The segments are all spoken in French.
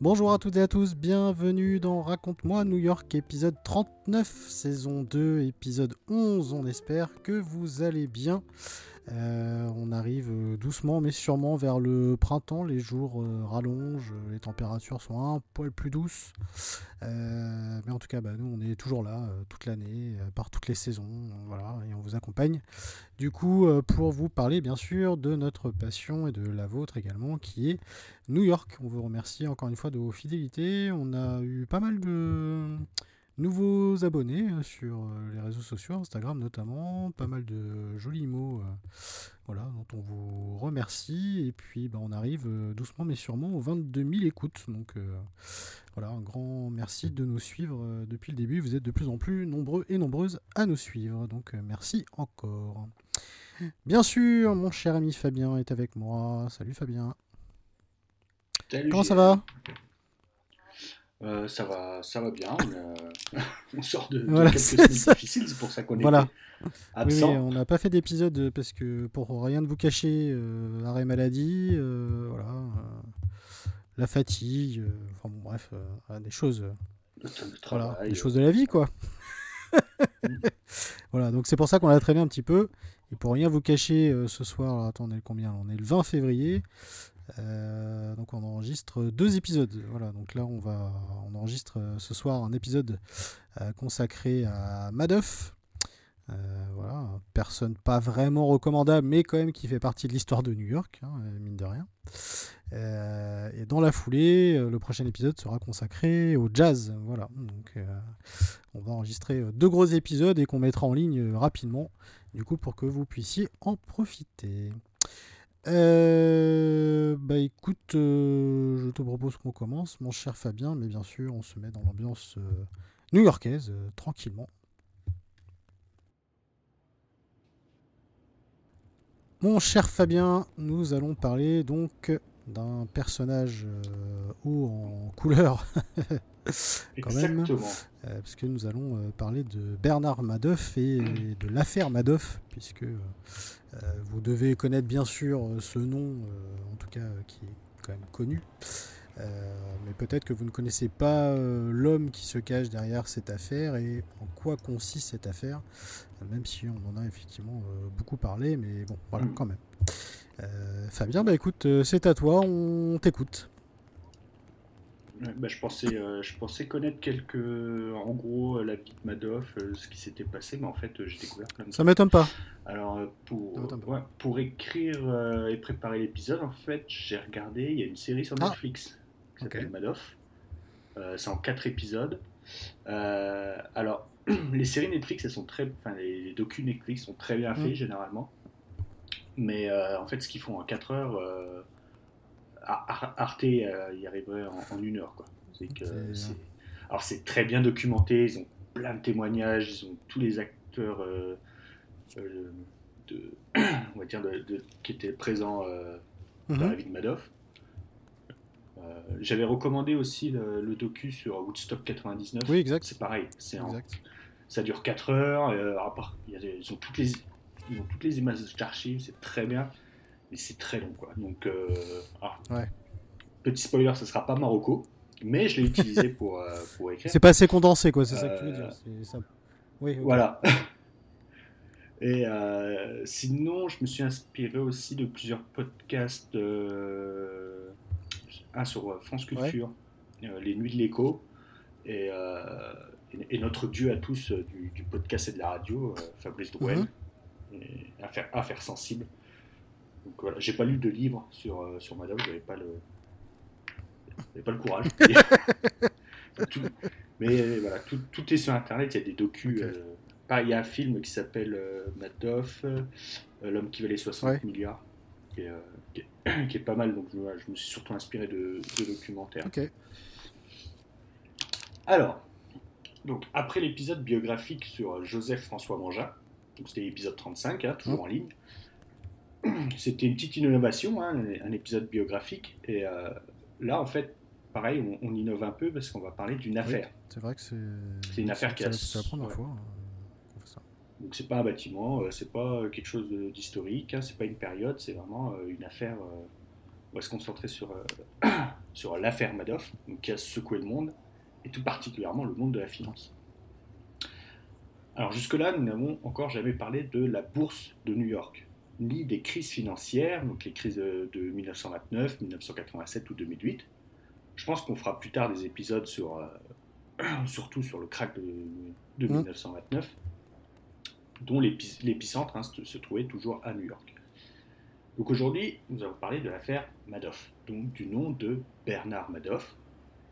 Bonjour à toutes et à tous, bienvenue dans Raconte-moi New York, épisode 39, saison 2, épisode 11. On espère que vous allez bien. Euh, on arrive euh, doucement mais sûrement vers le printemps, les jours euh, rallongent, les températures sont un poil plus douces. mais en tout cas, bah, nous on est toujours là toute l'année, par toutes les saisons, voilà, et on vous accompagne. Du coup, pour vous parler bien sûr de notre passion et de la vôtre également, qui est New York. On vous remercie encore une fois de vos fidélités. On a eu pas mal de nouveaux abonnés euh, sur euh, les réseaux sociaux, Instagram notamment, pas mal de jolis mots euh, voilà, dont on vous remercie. Et puis bah, on arrive doucement mais sûrement aux 22 000 écoutes. Donc voilà, un grand merci de nous suivre depuis le début. Vous êtes de plus en plus nombreux et nombreuses à nous suivre. Donc merci encore. Bien sûr, mon cher ami Fabien est avec moi. Salut Fabien. Salut, Comment ça va? Euh, ça va, ça va bien. On, sort de, quelques semaines difficiles, c'est pour ça qu'on est absent. on n'a pas fait d'épisode parce que pour rien de vous cacher, euh, arrêt maladie, euh, voilà, la fatigue, enfin bon, bref, des choses, voilà, des choses de la vie, quoi. voilà, donc c'est pour ça qu'on a traîné un petit peu. Et pour rien vous cacher, ce soir, attendez, combien On est le 20 février. Euh, donc on enregistre deux épisodes. Voilà, donc là on va on enregistre euh, ce soir un épisode euh, consacré à Madoff. voilà, personne pas vraiment recommandable, mais quand même qui fait partie de l'histoire de New York, hein, mine de rien. et dans la foulée, le prochain épisode sera consacré au jazz. Voilà, donc on va enregistrer deux gros épisodes et qu'on mettra en ligne rapidement, du coup pour que vous puissiez en profiter. Euh, bah écoute, euh, je te propose qu'on commence, mon cher Fabien, mais bien sûr, on se met dans l'ambiance euh, new-yorkaise, tranquillement. Mon cher Fabien, nous allons parler donc d'un personnage haut en couleur, quand même, parce que nous allons parler de Bernard Madoff et de l'affaire Madoff, puisque vous devez connaître bien sûr euh, ce nom, euh, en tout cas qui est quand même connu. mais peut-être que vous ne connaissez pas l'homme qui se cache derrière cette affaire et en quoi consiste cette affaire, même si on en a effectivement beaucoup parlé, mais bon, voilà, mm. quand même. Fabien, bah écoute, c'est à toi, on t'écoute. Bah, je, pensais, euh, je pensais connaître quelques. En gros, la vie de Madoff, euh, ce qui s'était passé, mais en fait, j'ai découvert plein de Ça m'étonne pas. Alors, euh, pour, pour écrire et préparer l'épisode, en fait, j'ai regardé. Il y a une série sur ah. Netflix qui s'appelle Madoff. c'est en quatre épisodes. alors, les séries Netflix, elles sont très. Enfin, les, les docus Netflix sont très bien faits, mm. généralement. Mais en fait, ce qu'ils font en 4 heures Arte euh, y arriverait en, une heure. Quoi. Que Alors c'est très bien documenté, ils ont plein de témoignages, ils ont tous les acteurs euh, euh, de, on va dire de, qui étaient présents dans la mhm. vie de Madoff. J'avais recommandé aussi le, docu sur Woodstock 99. Oui, exact. C'est pareil. C'est ça dure 4 heures. ils, ont toutes les, ils ont toutes les images d'archives, c'est très bien mais c'est très long quoi. Donc, euh, ah. petit spoiler, ce sera pas Marocco, mais je l'ai utilisé pour, euh, pour écrire. C'est pas assez condensé quoi, c'est ça que tu veux dire. Ça... Oui, Voilà. Et euh, sinon, je me suis inspiré aussi de plusieurs podcasts. un sur France Culture, Les Nuits de l'écho, et, et, notre dieu à tous du, podcast et de la radio, Fabrice Drouel, mm affaire, affaire sensible. Donc voilà, j'ai pas lu de livre sur, euh, sur Madame, j'avais pas le. pas le courage. mais voilà, tout, est sur Internet, il y a des docus. il y a un film qui s'appelle Madoff, L'homme qui valait 60 milliards, qui est, pas mal, donc je, me suis surtout inspiré de, documentaires. Alors, donc après l'épisode biographique sur Joseph François Mangin, c'était l'épisode 35, hein, toujours mmh. en ligne, c'était une petite innovation, hein, un épisode biographique. Et euh, là, en fait, pareil, on, innove un peu parce qu'on va parler d'une affaire. c'est vrai que c'est. C'est une affaire qui a. C'est la première fois. Euh, ça. Donc c'est pas un bâtiment, euh, c'est pas quelque chose d'historique, hein, c'est pas une période, c'est vraiment une affaire. on va se concentrer sur, sur l'affaire Madoff, qui a secoué le monde, et tout particulièrement le monde de la finance. Alors jusque-là, nous n'avons encore jamais parlé de la bourse de New York ni des crises financières, donc les crises de 1929, 1987 ou 2008. Je pense qu'on fera plus tard des épisodes sur, euh, surtout sur le crack de, 1929, mmh. dont l'épicentre hein, se, trouvait toujours à New York. Donc aujourd'hui, nous allons parler de l'affaire Madoff, donc du nom de Bernard Madoff.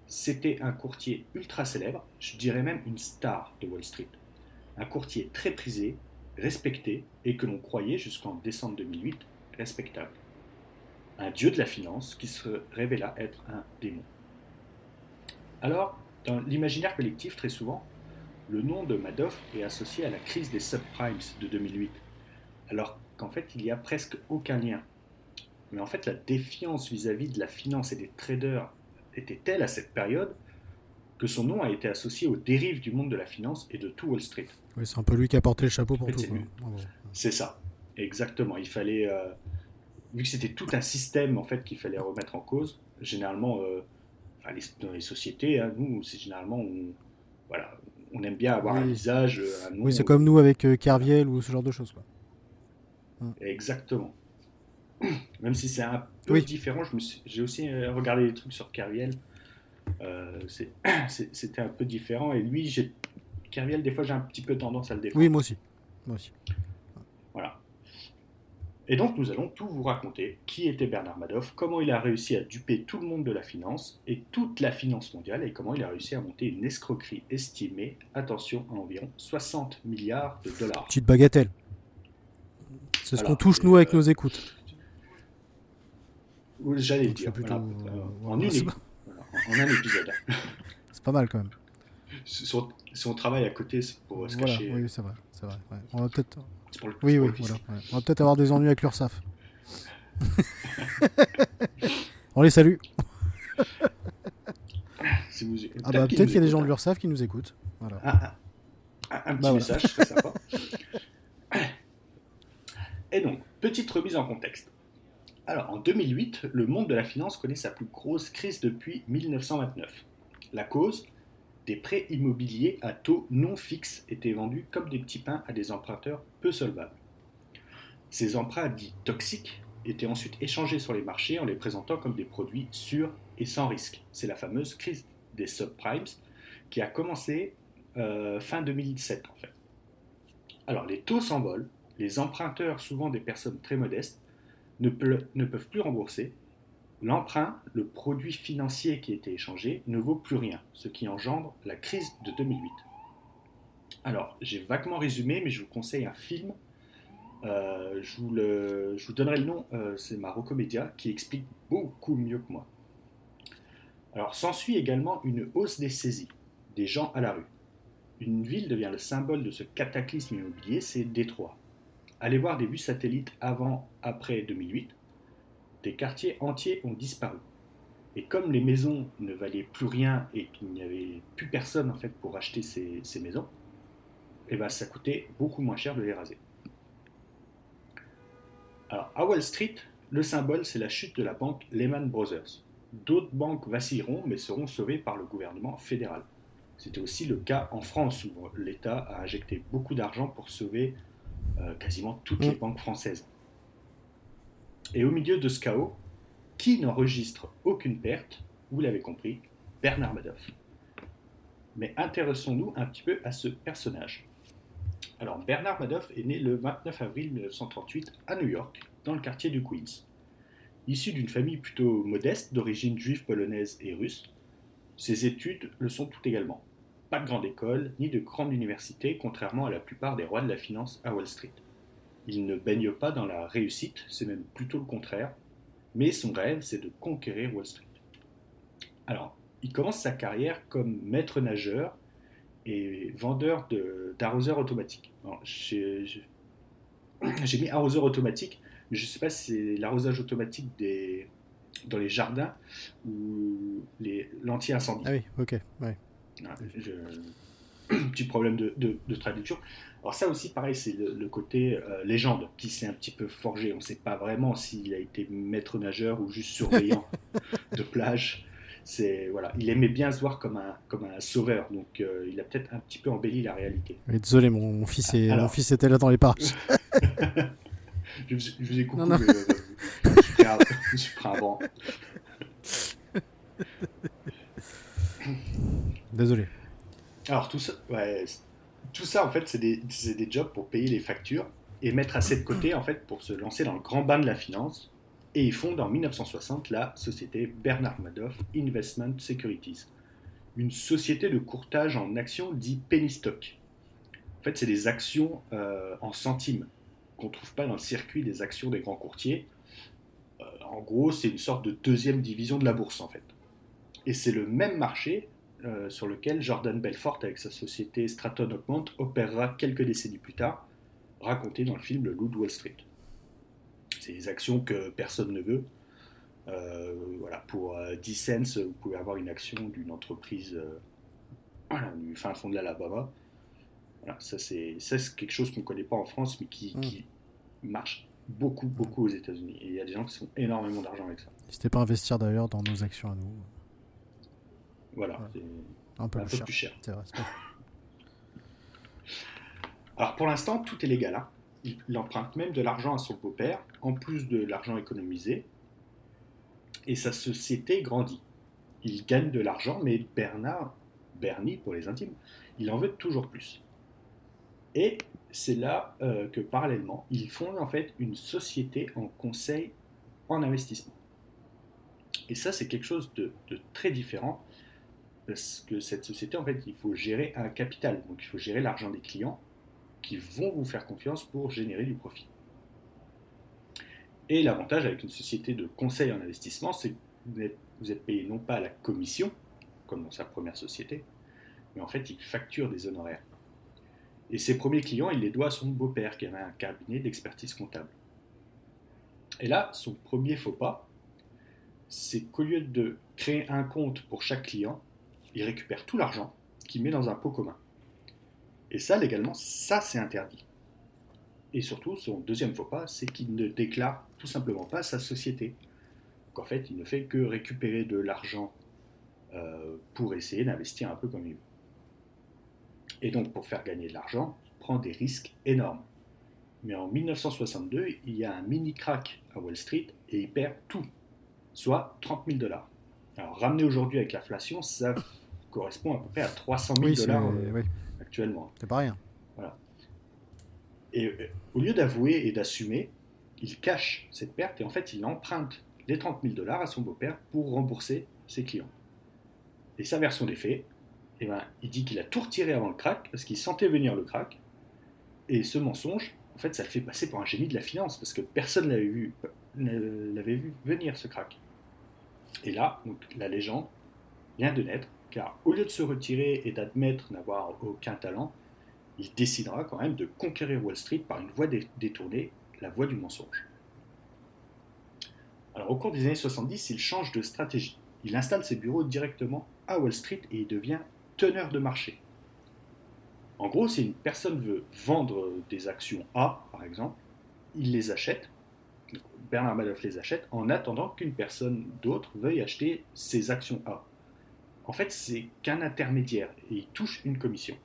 C'était un courtier ultra célèbre, je dirais même une star de Wall Street. Un courtier très prisé, respecté et que l'on croyait jusqu'en décembre 2008 respectable. Un dieu de la finance qui se révéla être un démon. Alors, dans l'imaginaire collectif, très souvent, le nom de Madoff est associé à la crise des subprimes de 2008, alors qu'en fait, il n'y a presque aucun lien. Mais en fait, la défiance vis-à-vis de la finance et des traders était telle à cette période que son nom a été associé aux dérives du monde de la finance et de tout Wall Street. Oui, c'est un peu lui qui a porté le chapeau pour tout. C'est ça, exactement. Il fallait, euh, vu que c'était tout un système en fait qu'il fallait remettre en cause. Généralement, euh, dans les sociétés, hein, nous, c'est généralement, on, voilà, on aime bien avoir un visage, un nom. Oui, c'est comme nous avec euh, Kerviel ou ce genre de choses, quoi. Exactement. Même si c'est un peu différent, j'ai aussi regardé des trucs sur Kerviel. C'était un peu différent. Et lui, j'ai Kerviel, des fois, j'ai un petit peu tendance à le défendre. Oui, moi aussi. Moi aussi. Voilà. Et donc, nous allons tout vous raconter. Qui était Bernard Madoff, comment il a réussi à duper tout le monde de la finance et toute la finance mondiale, et comment il a réussi à monter une escroquerie estimée, attention, à environ 60 milliards de dollars? Petite bagatelle. C'est ce qu'on touche, nous, avec euh, nos écoutes. J'allais dire. Plutôt... Euh, en, en, un épisode. C'est pas mal quand même son travail à côté pour se cacher. Oui, c'est vrai, c'est vrai. On va peut-être. Oui, oui, voilà, On va peut-être avoir des ennuis avec l'URSAF. on les salue. ah bah, peut-être qu'il y a des gens de l'URSAF qui nous écoutent. Voilà. Ah, ah, un, petit bah, message, très sympa. Et donc, petite remise en contexte. Alors, en 2008, le monde de la finance connaît sa plus grosse crise depuis 1929. La cause des prêts immobiliers à taux non fixes étaient vendus comme des petits pains à des emprunteurs peu solvables. Ces emprunts dits toxiques étaient ensuite échangés sur les marchés en les présentant comme des produits sûrs et sans risque. C'est la fameuse crise des subprimes qui a commencé euh, fin 2007 en fait. Alors les taux s'envolent, les emprunteurs, souvent des personnes très modestes, ne peuvent plus rembourser L'emprunt, le produit financier qui a été échangé, ne vaut plus rien, ce qui engendre la crise de 2008. Alors, j'ai vaguement résumé, mais je vous conseille un film. Euh, je, vous donnerai le nom, euh, c'est ma Recomédia, qui explique beaucoup mieux que moi. Alors, s'ensuit également une hausse des saisies, des gens à la rue. Une ville devient le symbole de ce cataclysme immobilier, c'est Détroit. Allez voir des vues satellites avant, après 2008 des quartiers entiers ont disparu. Et comme les maisons ne valaient plus rien et qu'il n'y avait plus personne en fait pour acheter ces, maisons, eh ben, ça coûtait beaucoup moins cher de les raser. Alors à Wall Street, le symbole c'est la chute de la banque Lehman Brothers. D'autres banques vacilleront mais seront sauvées par le gouvernement fédéral. C'était aussi le cas en France où l'État a injecté beaucoup d'argent pour sauver euh, quasiment toutes les mm. banques françaises. Et au milieu de ce chaos, qui n'enregistre aucune perte Vous l'avez compris, Bernard Madoff. Mais intéressons-nous un petit peu à ce personnage. Alors, Bernard Madoff est né le 29 avril 1938 à New York, dans le quartier du Queens. Issu d'une famille plutôt modeste, d'origine juive polonaise et russe, Ses études le sont tout également. Pas de grande école, ni de grande université, contrairement à la plupart des rois de la finance à Wall Street. Il ne baigne pas dans la réussite, c'est même plutôt le contraire, mais son rêve, c'est de conquérir Wall Street. Alors, il commence sa carrière comme maître nageur et vendeur d'arroseurs automatiques. J'ai mis arroseur automatique, mais je ne sais pas si c'est l'arrosage automatique des, dans les jardins ou l'anti-incendie. Ah oui, ok. Ouais. petit problème de, de, traduction. Alors ça aussi, pareil, c'est le, côté euh, légende qui s'est un petit peu forgé. On ne sait pas vraiment s'il a été maître nageur ou juste surveillant de plage. C'est voilà, il aimait bien se voir comme un comme un sauveur, donc euh, il a peut-être un petit peu embelli la réalité. désolé, mon, fils est, mon fils était là dans les parcs. je, vous ai coupé, mais euh, je, suis prêt à, je prêt à Désolé. Alors tout ça, en fait, c'est des, des, jobs pour payer les factures et mettre assez de côté en fait pour se lancer dans le grand bain de la finance. Et ils fondent en 1960 la société Bernard Madoff Investment Securities, une société de courtage en actions dit penny stock. En fait, c'est des actions euh, en centimes qu'on ne trouve pas dans le circuit des actions des grands courtiers. Euh, en gros, c'est une sorte de deuxième division de la bourse en fait. Et c'est le même marché euh, sur lequel Jordan Belfort, avec sa société Stratton Oakmont, opérera quelques décennies plus tard, raconté dans le film Le Loup de Wall Street. C'est des actions que personne ne veut. Euh, voilà, pour 10 euh, cents, vous pouvez avoir une action d'une entreprise du fin fond de l'Alabama. Voilà, ça, c'est quelque chose qu'on ne connaît pas en France, mais qui, mm. marche beaucoup, beaucoup aux États-Unis. Et il y a des gens qui font énormément d'argent avec ça. N'hésitez pas à investir d'ailleurs dans nos actions à nous. Voilà, c'est un peu, plus, cher. Alors pour l'instant, tout est légal. Hein. Il, emprunte même de l'argent à son beau-père, en plus de l'argent économisé, et sa société grandit. Il gagne de l'argent, mais Bernard, Bernie pour les intimes, il en veut toujours plus. Et c'est là euh, que parallèlement, il fonde en fait une société en conseil en investissement. Et ça, c'est quelque chose de, de très différent parce que cette société, en fait, il faut gérer un capital. Donc, il faut gérer l'argent des clients qui vont vous faire confiance pour générer du profit. Et l'avantage avec une société de conseil en investissement, c'est que vous êtes, payé non pas à la commission, comme dans sa première société, mais en fait, il facture des honoraires. Et ses premiers clients, il les doit à son beau-père qui avait un cabinet d'expertise comptable. Et là, son premier faux pas, c'est qu'au lieu de créer un compte pour chaque client, il récupère tout l'argent qu'il met dans un pot commun. Et ça, légalement, ça c'est interdit. Et surtout, son deuxième faux pas, c'est qu'il ne déclare tout simplement pas sa société. Donc en fait, il ne fait que récupérer de l'argent euh, pour essayer d'investir un peu comme il veut. Et donc, pour faire gagner de l'argent, il prend des risques énormes. Mais en 1962, il y a un mini crack à Wall Street et il perd tout, soit 30 000 dollars. Alors, ramené aujourd'hui avec l'inflation, ça correspond à peu près à 300 000 dollars euh, actuellement. C'est pas rien. Voilà. Et euh, au lieu d'avouer et d'assumer, il cache cette perte et en fait il emprunte les 30 000 dollars à son beau-père pour rembourser ses clients. Et sa version des faits, eh ben, il dit qu'il a tout retiré avant le crack parce qu'il sentait venir le crack. Et ce mensonge, en fait, ça le fait passer pour un génie de la finance parce que personne l'avait vu, l'avait vu venir ce crack. Et là, donc, la légende vient de naître car au lieu de se retirer et d'admettre n'avoir aucun talent, il décidera quand même de conquérir Wall Street par une voie détournée, la voie du mensonge. Alors au cours des années 70, il change de stratégie. Il installe ses bureaux directement à Wall Street et il devient teneur de marché. En gros, si une personne veut vendre des actions A, par exemple, il les achète, Bernard Madoff les achète, en attendant qu'une personne d'autre veuille acheter ses actions A en fait, c'est qu'un intermédiaire et il touche une commission.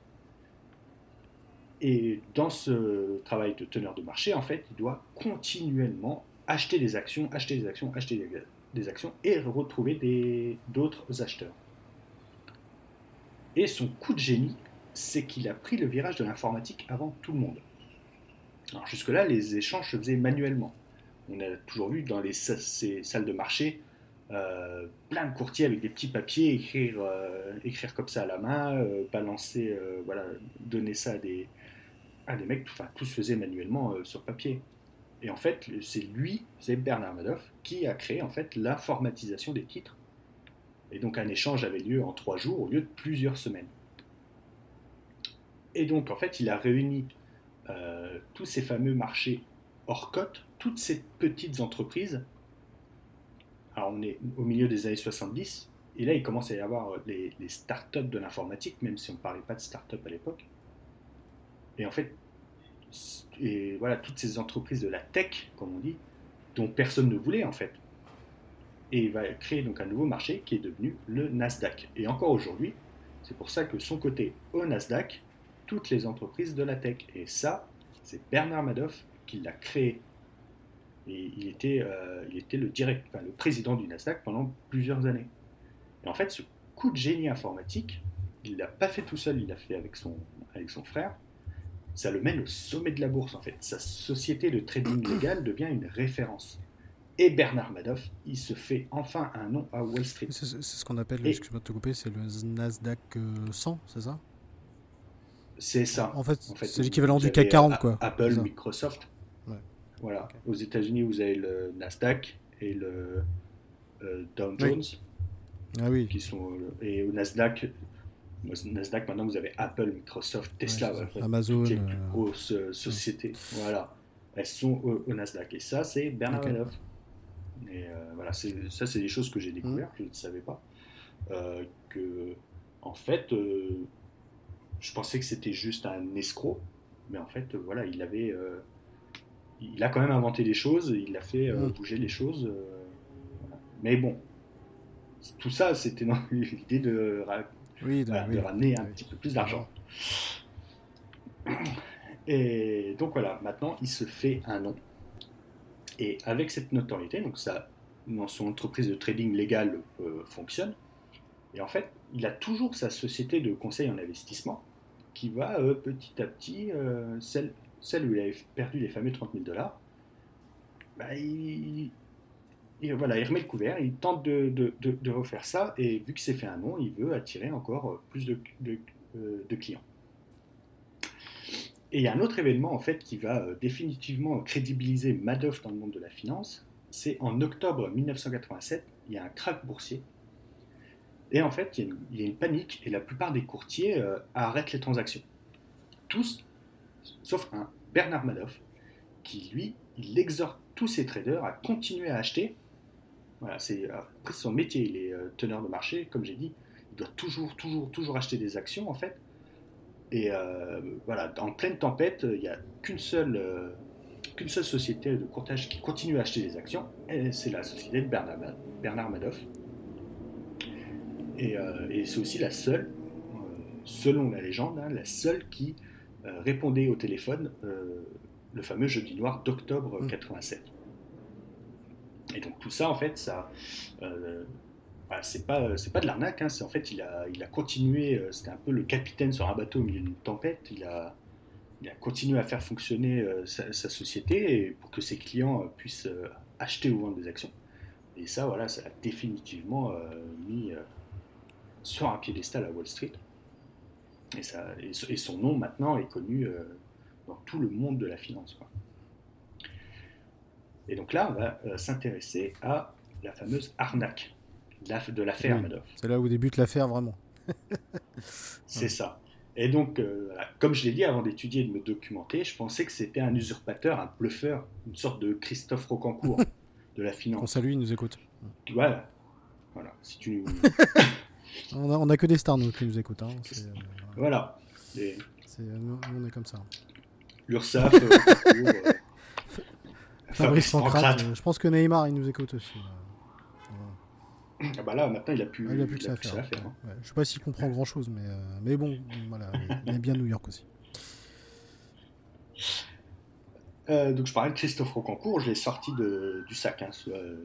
Et dans ce travail de teneur de marché, en fait, il doit continuellement acheter des actions, acheter des actions, acheter des, actions et retrouver d'autres acheteurs. Et son coup de génie, c'est qu'il a pris le virage de l'informatique avant tout le monde. Alors jusque-là, les échanges se faisaient manuellement. On a toujours vu dans les, ces salles de marché euh, plein de courtiers avec des petits papiers, écrire, euh, écrire comme ça à la main, euh, balancer, voilà, donner ça à des, à des mecs, enfin tout se faisait manuellement sur papier. Et en fait, c'est lui, c'est Bernard Madoff, qui a créé en fait l'informatisation des titres. Et donc un échange avait lieu en trois jours au lieu de plusieurs semaines. Et donc en fait, il a réuni tous ces fameux marchés hors cote, toutes ces petites entreprises alors on est au milieu des années 70, et là il commence à y avoir les, les startups de l'informatique, même si on ne parlait pas de start-up à l'époque. Et en fait, voilà, toutes ces entreprises de la tech, comme on dit, dont personne ne voulait en fait. Et il va créer donc un nouveau marché qui est devenu le Nasdaq. Et encore aujourd'hui, c'est pour ça que son côté au Nasdaq, toutes les entreprises de la tech. Et ça, c'est Bernard Madoff qui l'a créé et il était, euh, il était le, direct, le président du Nasdaq pendant plusieurs années. Et en fait, ce coup de génie informatique, il ne l'a pas fait tout seul, il l'a fait avec son, avec son frère. Ça le mène au sommet de la bourse, en fait. Sa société de trading légal devient une référence. Et Bernard Madoff, il se fait enfin un nom à Wall Street. C'est ce qu'on appelle, excuse-moi de te couper, c'est le Nasdaq 100, euh, c'est ça? C'est ça. En fait, c'est l'équivalent du CAC 40, quoi. Apple, Microsoft. Voilà. Aux États-Unis, vous avez le Nasdaq et le euh, Dow Jones. Ah oui. Qui sont, euh, et au Nasdaq, Nasdaq, maintenant, vous avez Apple, Microsoft, Tesla, Amazon. Les plus grosses sociétés. Voilà. Elles sont au, Nasdaq. Et ça, c'est Bernard Madoff. Et voilà, ça, c'est des choses que j'ai découvertes, mm. je ne savais pas. que, en fait, je pensais que c'était juste un escroc, mais en fait, voilà, il avait il a quand même inventé des choses, il a fait euh, mm. bouger les choses. Euh, mais bon, tout ça, c'était dans l'idée de, ramener un petit peu plus d'argent. Et donc voilà, maintenant il se fait un nom. Et avec cette notoriété, donc ça, dans son entreprise de trading légal euh, fonctionne. Et en fait, il a toujours sa société de conseil en investissement qui va petit à petit, celle, où il avait perdu les fameux 30 000 dollars, bah, il, voilà, il remet le couvert, il tente de, refaire ça, et vu qu'il s'est fait un nom, il veut attirer encore plus de, euh, clients. Et il y a un autre événement en fait qui va euh, définitivement crédibiliser Madoff dans le monde de la finance, c'est en octobre 1987, il y a un krach boursier. Et en fait, il y a une, panique et la plupart des courtiers euh, arrêtent les transactions. Tous, sauf un, Bernard Madoff, qui lui, il exhorte tous ses traders à continuer à acheter. Voilà, c'est son métier, il est euh, teneur de marché, comme j'ai dit, il doit toujours, toujours, toujours acheter des actions en fait. Et euh, voilà, en pleine tempête, il n'y a qu'une seule, euh, qu'une seule société de courtage qui continue à acheter des actions, c'est la société de Bernard, Bernard Madoff. Et, c'est aussi la seule, selon la légende, hein, la seule qui répondait au téléphone le fameux jeudi noir d'octobre 87. Mm. Et donc tout ça, en fait, ça, euh, bah, c'est pas, c'est pas de l'arnaque. Hein, c'est en fait, il a, il a continué. Euh, c'était un peu le capitaine sur un bateau au milieu d'une tempête. Il a, il a continué à faire fonctionner euh, sa, société pour que ses clients puissent acheter ou vendre des actions. Et ça, voilà, ça l'a définitivement mis sur un piédestal à Wall Street. Et, ça, et, son nom maintenant est connu dans tout le monde de la finance. Et donc là, on va euh, s'intéresser à la fameuse arnaque de l'affaire Madoff. C'est là où débute l'affaire vraiment. c'est ça. Et donc, euh, comme je l'ai dit avant d'étudier et de me documenter, je pensais que c'était un usurpateur, un bluffeur, une sorte de Christophe Rocancourt de la finance. On salue, il nous écoute. Voilà. Voilà. Si tu... on, a, que des stars, nous, qui nous écoutent. Hein. Euh, voilà. on est comme ça. L'URSSAF. Euh, euh, Fabrice Pancrate. Euh, je pense que Neymar, il nous écoute aussi. Ah bah là, maintenant, il a plus, ah, il a plus que ça à faire. Hein. Ouais, je sais pas s'il comprend grand chose, mais, mais bon, voilà, il est bien New York aussi. donc je parlais de Christophe Rocancourt, je l'ai sorti de, du sac, hein,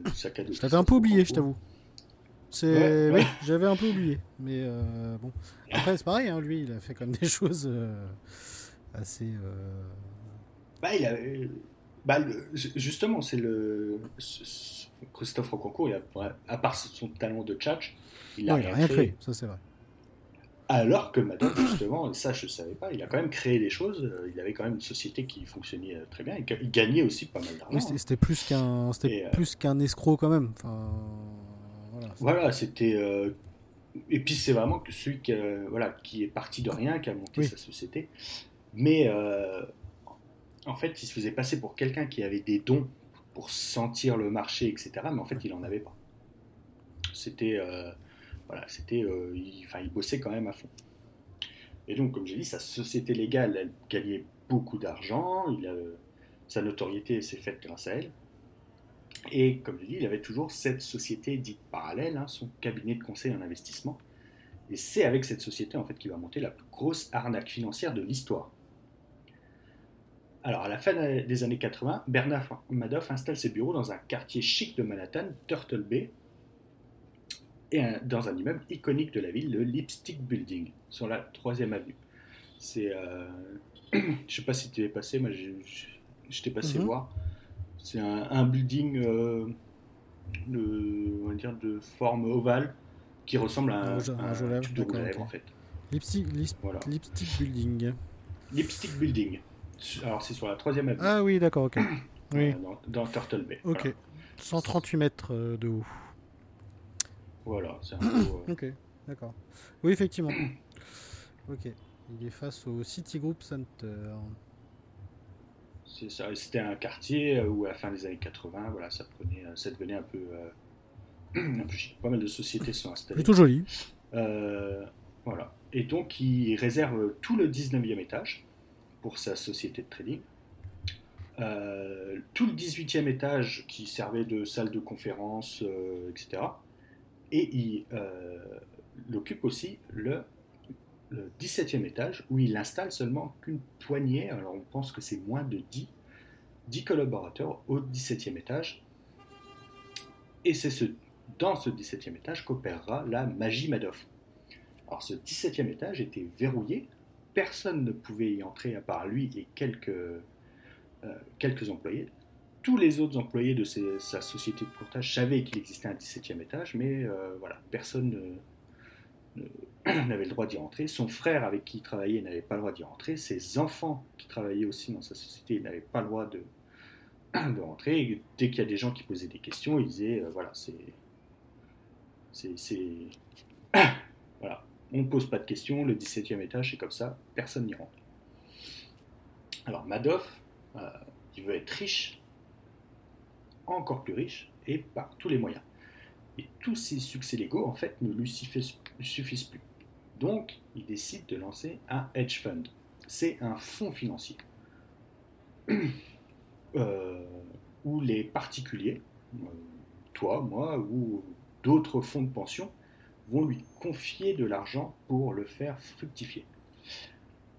du sac à dos. Je t'avais un peu oublié, je t'avoue. C'est, oui, j'avais un peu oublié, mais bon. Après c'est pareil, hein, lui, il a fait comme des choses assez. Bah, il a, Bah, justement, c'est le. Christophe Rocancourt, à part son talent de tchatch, il a, rien, créé. ça c'est vrai. Alors que Madoff, justement, et ça je ne savais pas, il a quand même créé des choses, euh, il avait quand même une société qui fonctionnait euh, très bien, il gagnait aussi pas mal d'argent. Oui, c'était plus qu'un euh, plus qu'un escroc quand même. Enfin, voilà, c'était... Et puis c'est vraiment celui qui, voilà, qui est parti de rien, qui a monté sa société. Mais en fait, il se faisait passer pour quelqu'un qui avait des dons pour sentir le marché, etc. Mais en fait, il n'en avait pas. C'était voilà, c'était, euh, il, enfin, il bossait quand même à fond. Et donc, comme j'ai dit, sa société légale, elle gagnait beaucoup d'argent, il sa notoriété s'est faite grâce à elle. Et comme je dis, il avait toujours cette société dite parallèle, hein, son cabinet de conseil en investissement. Et c'est avec cette société en fait qu'il va monter la plus grosse arnaque financière de l'histoire. Alors à la fin des années 80, Bernard Madoff installe ses bureaux dans un quartier chic de Manhattan, Turtle Bay, et dans un immeuble iconique de la ville, le Lipstick Building, sur la troisième avenue. C'est, euh, je sais pas si tu es passé, moi je t'ai passé mhm. voir. C'est un, building euh, de, on va dire de forme ovale qui ressemble à un, un, de en fait. Lipstick, Building. Lipstick Building. Alors c'est sur la troisième avenue. Ah oui, d'accord, ok. Oui. Dans, Turtle Bay. Ok. 138 mètres euh, de haut. Voilà, c'est un peu. Euh, ok, d'accord. Oui, effectivement. ok. Il est face au Citigroup Center. C'était un quartier où, à la fin des années 80, voilà, ça, prenait, ça devenait un peu, euh, un peu chic. Pas mal de sociétés sont installées. Plutôt joli. Euh, voilà. Et donc, il réserve tout le 19e étage pour sa société de trading. tout le 18e étage qui servait de salle de conférence, etc. Et il, euh, occupe aussi le, 17e étage où il installe seulement qu'une poignée, alors on pense que c'est moins de 10, 10 collaborateurs au 17e étage. Et c'est ce, dans ce 17e étage qu'opérera la magie Madoff. Alors ce 17e étage était verrouillé, personne ne pouvait y entrer à part lui et quelques, euh, quelques employés tous les autres employés de sa société de courtage savaient qu'il existait un 17e étage, mais euh, voilà, personne n'avait le droit d'y rentrer. Son frère avec qui il travaillait n'avait pas le droit d'y rentrer. Ses enfants qui travaillaient aussi dans sa société n'avaient pas le droit de, de rentrer. dès qu'il y a des gens qui posaient des questions, ils disaient euh, voilà, c'est. C'est. voilà, on ne pose pas de questions, le 17e étage c'est comme ça, personne n'y rentre. Alors Madoff, euh, il veut être riche, encore plus riche et par tous les moyens. Et tous ces succès légaux, en fait, ne lui suffisent plus. Donc, il décide de lancer un hedge fund. C'est un fonds financier euh, où les particuliers, euh, toi, moi ou d'autres fonds de pension, vont lui confier de l'argent pour le faire fructifier.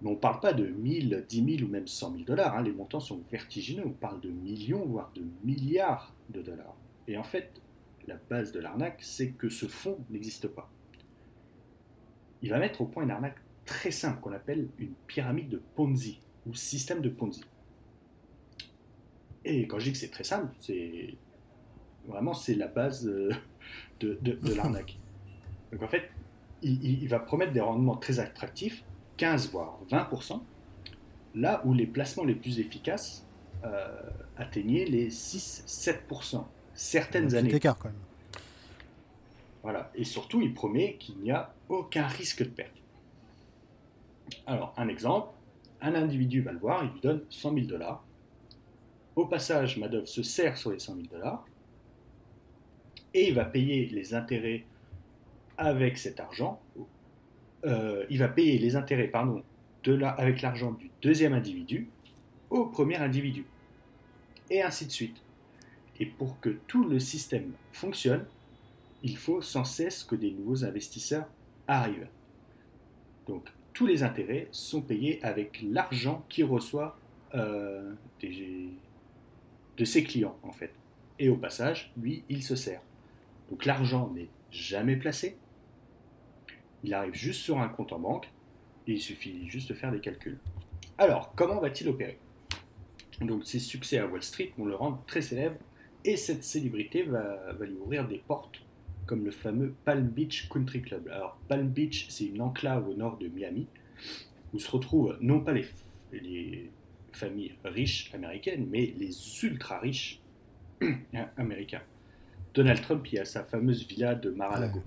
Mais on ne parle pas de 1000, 10 000 ou même 100 000 dollars. Hein. Les montants sont vertigineux. On parle de millions, voire de milliards de dollars. Et en fait, la base de l'arnaque, c'est que ce fonds n'existe pas. Il va mettre au point une arnaque très simple qu'on appelle une pyramide de Ponzi ou système de Ponzi. Et quand je dis que c'est très simple, c'est vraiment c'est la base euh, de, de, l'arnaque. Donc en fait, il, va promettre des rendements très attractifs 15 voire 20%, là où les placements les plus efficaces euh, atteignaient les 6-7%, certaines années. écart quand même. Voilà, et surtout il promet qu'il n'y a aucun risque de perte. Alors, un exemple, un individu va le voir, il lui donne 100 000 dollars. Au passage, Madoff se sert sur les 100 000 dollars et il va payer les intérêts avec cet argent euh, il va payer les intérêts pardon, de avec l'argent du deuxième individu au premier individu. Et ainsi de suite. Et pour que tout le système fonctionne, il faut sans cesse que des nouveaux investisseurs arrivent. Donc tous les intérêts sont payés avec l'argent qu'il reçoit euh, de ses clients en fait. Et au passage, lui, il se sert. Donc l'argent n'est jamais placé, il arrive juste sur un compte en banque il suffit juste de faire des calculs. Alors, comment va-t-il opérer? Donc ses succès à Wall Street vont le rendre très célèbre et cette célébrité va lui ouvrir des portes comme le fameux Palm Beach Country Club. Alors Palm Beach, c'est une enclave au nord de Miami où se retrouvent non pas les, les familles riches américaines, mais les ultra riches américains. Donald Trump, il a sa fameuse villa de Mar-a-Lago.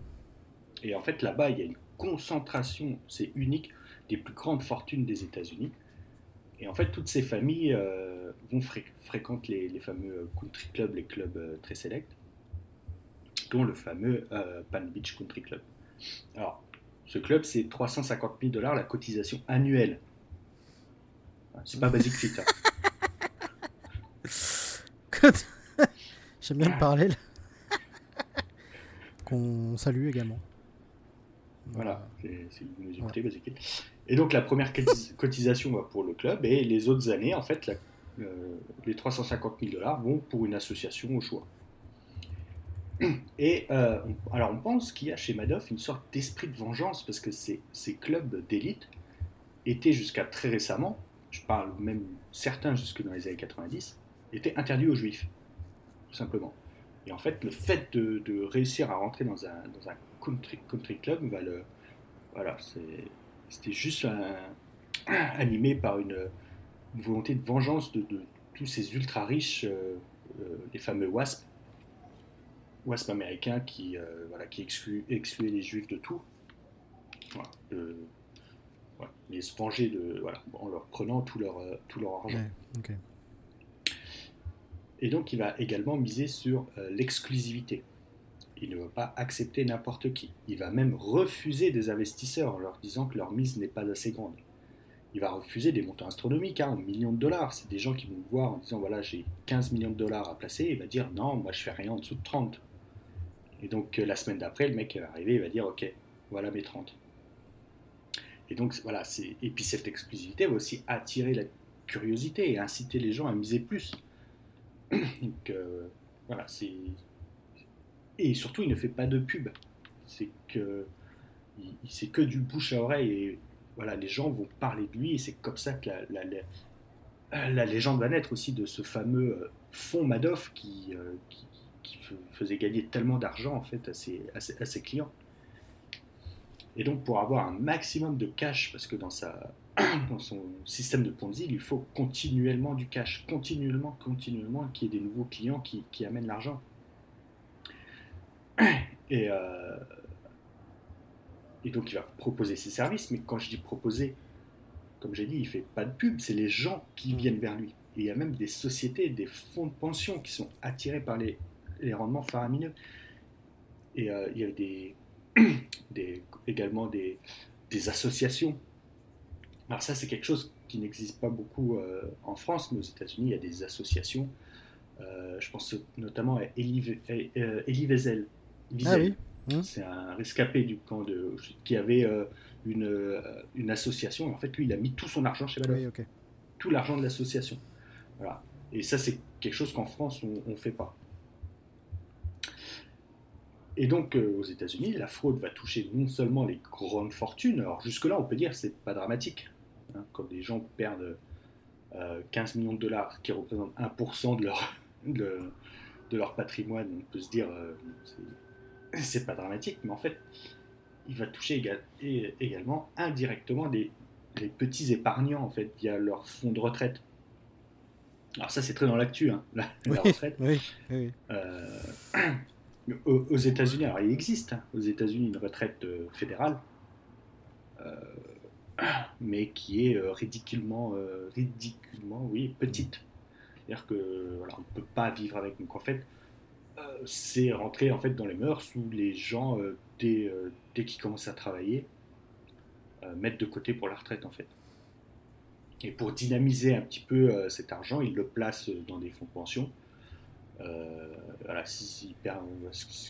Et en fait, là-bas, il y a une concentration, c'est unique, des plus grandes fortunes des États-Unis. Et en fait, toutes ces familles euh, vont fréquenter les, fameux country clubs, les clubs euh, très sélects, dont le fameux euh, Palm Beach Country Club. Alors, ce club, c'est 350 000 dollars la cotisation annuelle. C'est pas basique fit. Hein. J'aime bien le parallèle. Qu'on salue également. Voilà, une ouais. basique. Et donc la première cotisation va pour le club et les autres années, en fait, euh, les 350 000 dollars vont pour une association au choix. Et euh, alors on pense qu'il y a chez Madoff une sorte d'esprit de vengeance parce que ces, clubs d'élite étaient jusqu'à très récemment, je parle même certains jusque dans les années 90, étaient interdits aux juifs, tout simplement. Et en fait, le fait de, réussir à rentrer dans un, country, club, va le, voilà, c'était juste animé par une, volonté de vengeance de, de tous ces ultra riches, euh, euh, les fameux WASP, WASP américains qui, euh, voilà, qui excluaient, les juifs de tout. Voilà, les se venger de, voilà, en leur prenant tout leur, tout leur argent. Et donc il va également miser sur l'exclusivité. Il ne va pas accepter n'importe qui. Il va même refuser des investisseurs en leur disant que leur mise n'est pas assez grande. Il va refuser des montants astronomiques, hein, en millions de dollars. C'est des gens qui vont le voir en disant voilà, j'ai 15 millions de dollars à placer. Il va dire non, moi je fais rien en dessous de 30. Et donc euh, la semaine d'après, le mec va arriver, il va dire ok, voilà mes 30. Et donc voilà, et puis cette exclusivité va aussi attirer la curiosité et inciter les gens à miser plus. donc euh, voilà, et surtout, il ne fait pas de pub. C'est que c'est que du bouche à oreille et voilà, les gens vont parler de lui et c'est comme ça que la, légende va naître aussi de ce fameux euh, fonds Madoff euh, qui, faisait gagner tellement d'argent en fait à ses, clients. Et donc pour avoir un maximum de cash, parce que dans, son système de Ponzi, il faut continuellement du cash, continuellement, continuellement, qu'il y ait des nouveaux clients qui, qui amènent l'argent. Et, euh, et donc il va proposer ses services, mais quand je dis proposer, comme j'ai dit, il fait pas de pub, c'est les gens qui viennent vers lui. Et il y a même des sociétés, des fonds de pension qui sont attirés par les, les rendements faramineux. Et euh, il y a des, des également des, des, associations. Alors ça, c'est quelque chose qui n'existe pas beaucoup euh, en France, mais aux États-Unis, il y a des associations. je pense notamment à Elie, Elie Wiesel, ah oui. Mmh. C'est un rescapé du camp de qui avait euh, une, euh, une association. Et en fait, lui, il a mis tout son argent chez Madoff. Tout l'argent de l'association. Voilà. Et ça, c'est quelque chose qu'en France, on ne fait pas. Et donc, euh, aux États-Unis, la fraude va toucher non seulement les grandes fortunes. Alors, jusque-là, on peut dire que c'est pas dramatique. Hein, quand des gens perdent 15 millions de dollars, qui représentent 1% de leur, de, de, leur patrimoine, on peut se dire c'est pas dramatique, mais en fait, il va toucher également indirectement les, petits épargnants, en fait, via leur fonds de retraite. Alors ça, c'est très dans l'actu, hein, la, retraite. Euh, aux, États-Unis, alors il existe hein, aux États-Unis une retraite euh, fédérale, euh, mais qui est ridiculement, ridiculement, oui, petite. C'est-à-dire que voilà, on ne peut pas vivre avec. Donc en fait, euh, c'est rentrer en fait dans les mœurs où les gens, euh, dès, euh, dès qu'ils commencent à travailler, mettent de côté pour la retraite en fait. Et pour dynamiser un petit peu cet argent, ils le placent dans des fonds de pension. Voilà, ce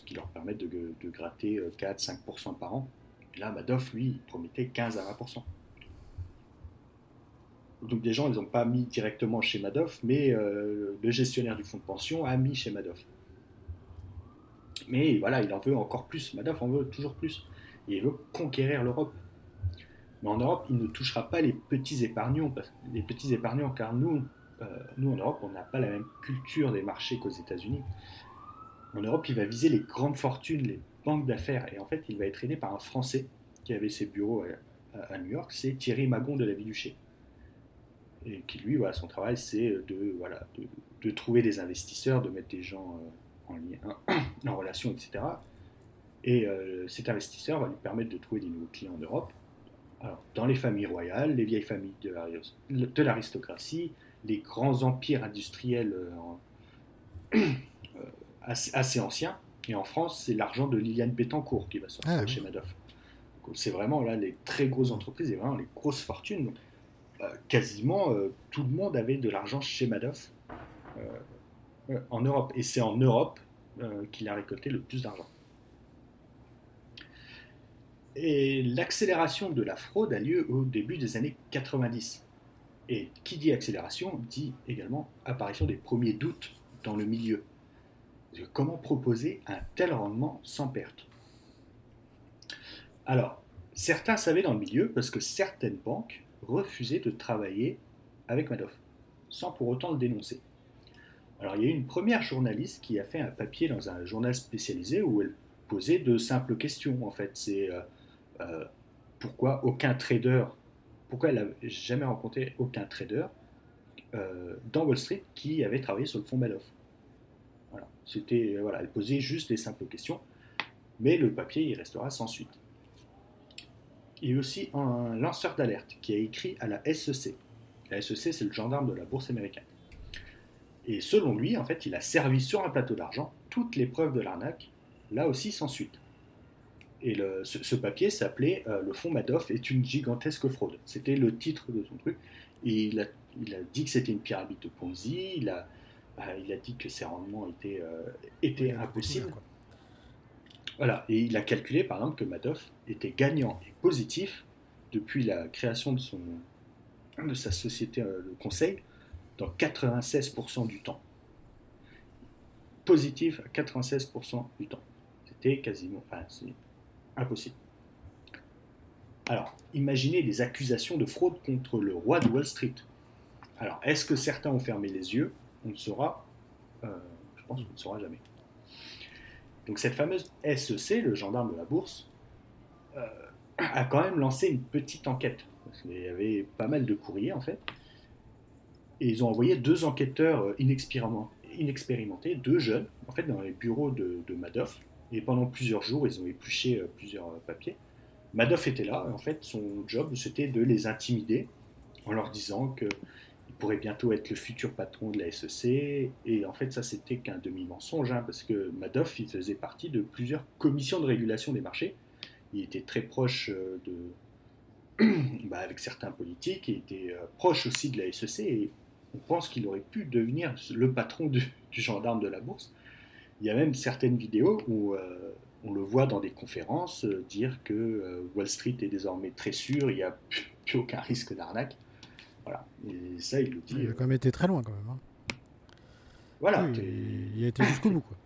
qui leur permet de, de gratter 4-5% par an. Là, Madoff, lui, il promettait 15 à 20%. Donc des gens, ils n'ont pas mis directement chez Madoff, mais le gestionnaire du fonds de pension a mis chez Madoff. Mais voilà, il en veut encore plus. Madoff en veut toujours plus. Il veut conquérir l'Europe. Mais en Europe, il ne touchera pas les petits épargnants, les petits épargnants, car nous, nous en Europe, on n'a pas la même culture des marchés qu'aux États-Unis. En Europe, il va viser les grandes fortunes, les banques d'affaires, et en fait, il va être aidé par un Français qui avait ses bureaux à, New York, c'est Thierry Magon de la Vie Duché. Et qui, lui, voilà, son travail, c'est de, voilà, de, trouver des investisseurs, de mettre des gens en, lien, en relation, etc. Et cet investisseur va lui permettre de trouver des nouveaux clients en Europe alors, dans les familles royales, les vieilles familles de l'aristocratie, les grands empires industriels euh, euh, assez, anciens. Et en France, c'est l'argent de Liliane Bettencourt qui va sortir ah chez Madoff. C'est vraiment là les très grosses entreprises et vraiment les grosses fortunes. Euh, quasiment tout le monde avait de l'argent chez Madoff en Europe. Et c'est en Europe qu'il a récolté le plus d'argent. Et l'accélération de la fraude a lieu au début des années 90. Et qui dit accélération dit également apparition des premiers doutes dans le milieu. Comment proposer un tel rendement sans perte? Alors, certains savaient dans le milieu parce que certaines banques refusaient de travailler avec Madoff, sans pour autant le dénoncer. Alors, il y a eu une première journaliste qui a fait un papier dans un journal spécialisé où elle posait de simples questions. En fait, c'est euh, euh, pourquoi aucun trader, pourquoi elle n'a jamais rencontré aucun trader euh, dans Wall Street qui avait travaillé sur le fonds Madoff. Voilà. C'était, voilà, elle posait juste des simples questions, mais le papier il restera sans suite. Il y a aussi un lanceur d'alerte qui a écrit à la SEC. La SEC, c'est le gendarme de la bourse américaine. Et selon lui, en fait, il a servi sur un plateau d'argent toutes les preuves de l'arnaque, là aussi sans suite. Et ce, papier s'appelait euh, Le fonds Madoff est une gigantesque fraude. C'était le titre de son truc. Et il a, dit que c'était une pyramide de Ponzi. Il a, il a dit que ses rendements étaient, euh, étaient impossibles. Voilà. Et il a calculé, par exemple, que Madoff était gagnant et positif depuis la création de, son, de sa société, euh, le conseil, dans 96% du temps. Positif à 96% du temps. C'était quasiment. Enfin, Impossible. Alors, imaginez des accusations de fraude contre le roi de Wall Street. Alors, est-ce que certains ont fermé les yeux? On ne saura, euh, je pense qu'on ne saura jamais. Donc cette fameuse SEC, le gendarme de la bourse, euh, a quand même lancé une petite enquête. Qu'il y avait pas mal de courriers en fait. Et ils ont envoyé deux enquêteurs euh, inexpérimentés, deux jeunes, en fait, dans les bureaux de Madoff, et pendant plusieurs jours, ils ont épluché euh, plusieurs euh, papiers. Madoff était là. en fait, son job, c'était de les intimider en leur disant qu'il pourrait bientôt être le futur patron de la SEC. Et en fait, ça, c'était qu'un demi-mensonge, hein, parce que Madoff, il faisait partie de plusieurs commissions de régulation des marchés. Il était très proche euh, de, bah, avec certains politiques, il était proche aussi de la SEC, et on pense qu'il aurait pu devenir le patron du gendarme de la bourse. Il y a même certaines vidéos où euh, on le voit dans des conférences euh, dire que euh, Wall Street est désormais très sûr, il n'y a plus, aucun risque d'arnaque. Voilà. Et ça, il le dit. Il a quand même été très loin, quand même. Hein. Voilà. il a été jusqu'au bout, quoi.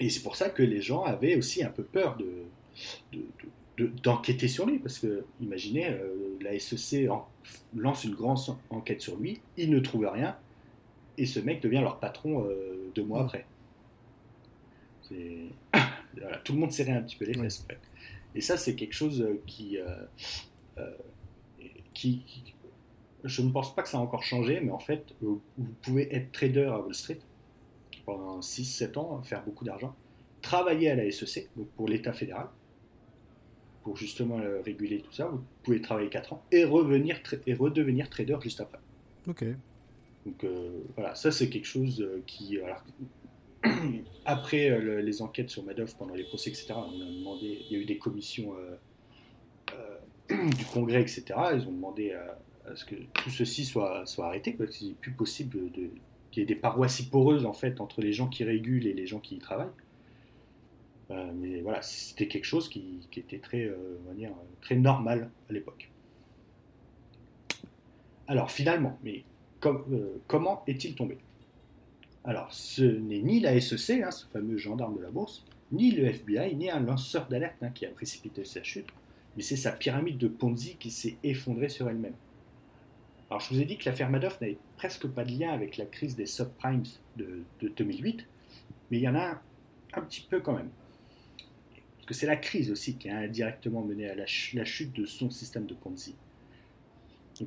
Et c'est pour ça que les gens avaient aussi un peu peur de, d'enquêter sur lui, parce que imaginez, la SEC lance une grande enquête sur lui, il ne trouve rien, et ce mec devient leur patron euh, deux mois après. tout le monde serrait un petit peu les fesses. Et ça, c'est quelque chose euh, euh, qui, qui, Je ne pense pas que ça a encore changé, mais en fait, vous, pouvez être trader à Wall Street pendant 6-7 ans, faire beaucoup d'argent, travailler à la SEC, donc pour l'État fédéral, pour justement réguler tout ça. Vous pouvez travailler 4 ans et, revenir et redevenir trader juste après. Ok. Donc euh, voilà, ça c'est quelque chose euh, qui. après euh, les enquêtes sur Madoff pendant les procès, etc., on a demandé, il y a eu des commissions du Congrès, etc., ils ont demandé à, ce que tout ceci soit, soit arrêté, parce qu'il n'est plus possible de, qu'il y ait des parois si poreuses en fait entre les gens qui régulent et les gens qui y travaillent. mais voilà, c'était quelque chose qui, qui était très, dire, très normal à l'époque. Alors finalement, mais euh, comment est-il tombé? Alors, ce n'est ni la SEC, hein, ce fameux gendarme de la bourse, ni le FBI, ni un lanceur d'alerte hein, qui a précipité sa chute, mais c'est sa pyramide de Ponzi qui s'est effondrée sur elle-même. Alors, je vous ai dit que l'affaire Madoff n'avait presque pas de lien avec la crise des subprimes de, 2008, mais il y en a un, petit peu quand même. Parce que c'est la crise aussi qui a indirectement mené à la, chute de son système de Ponzi.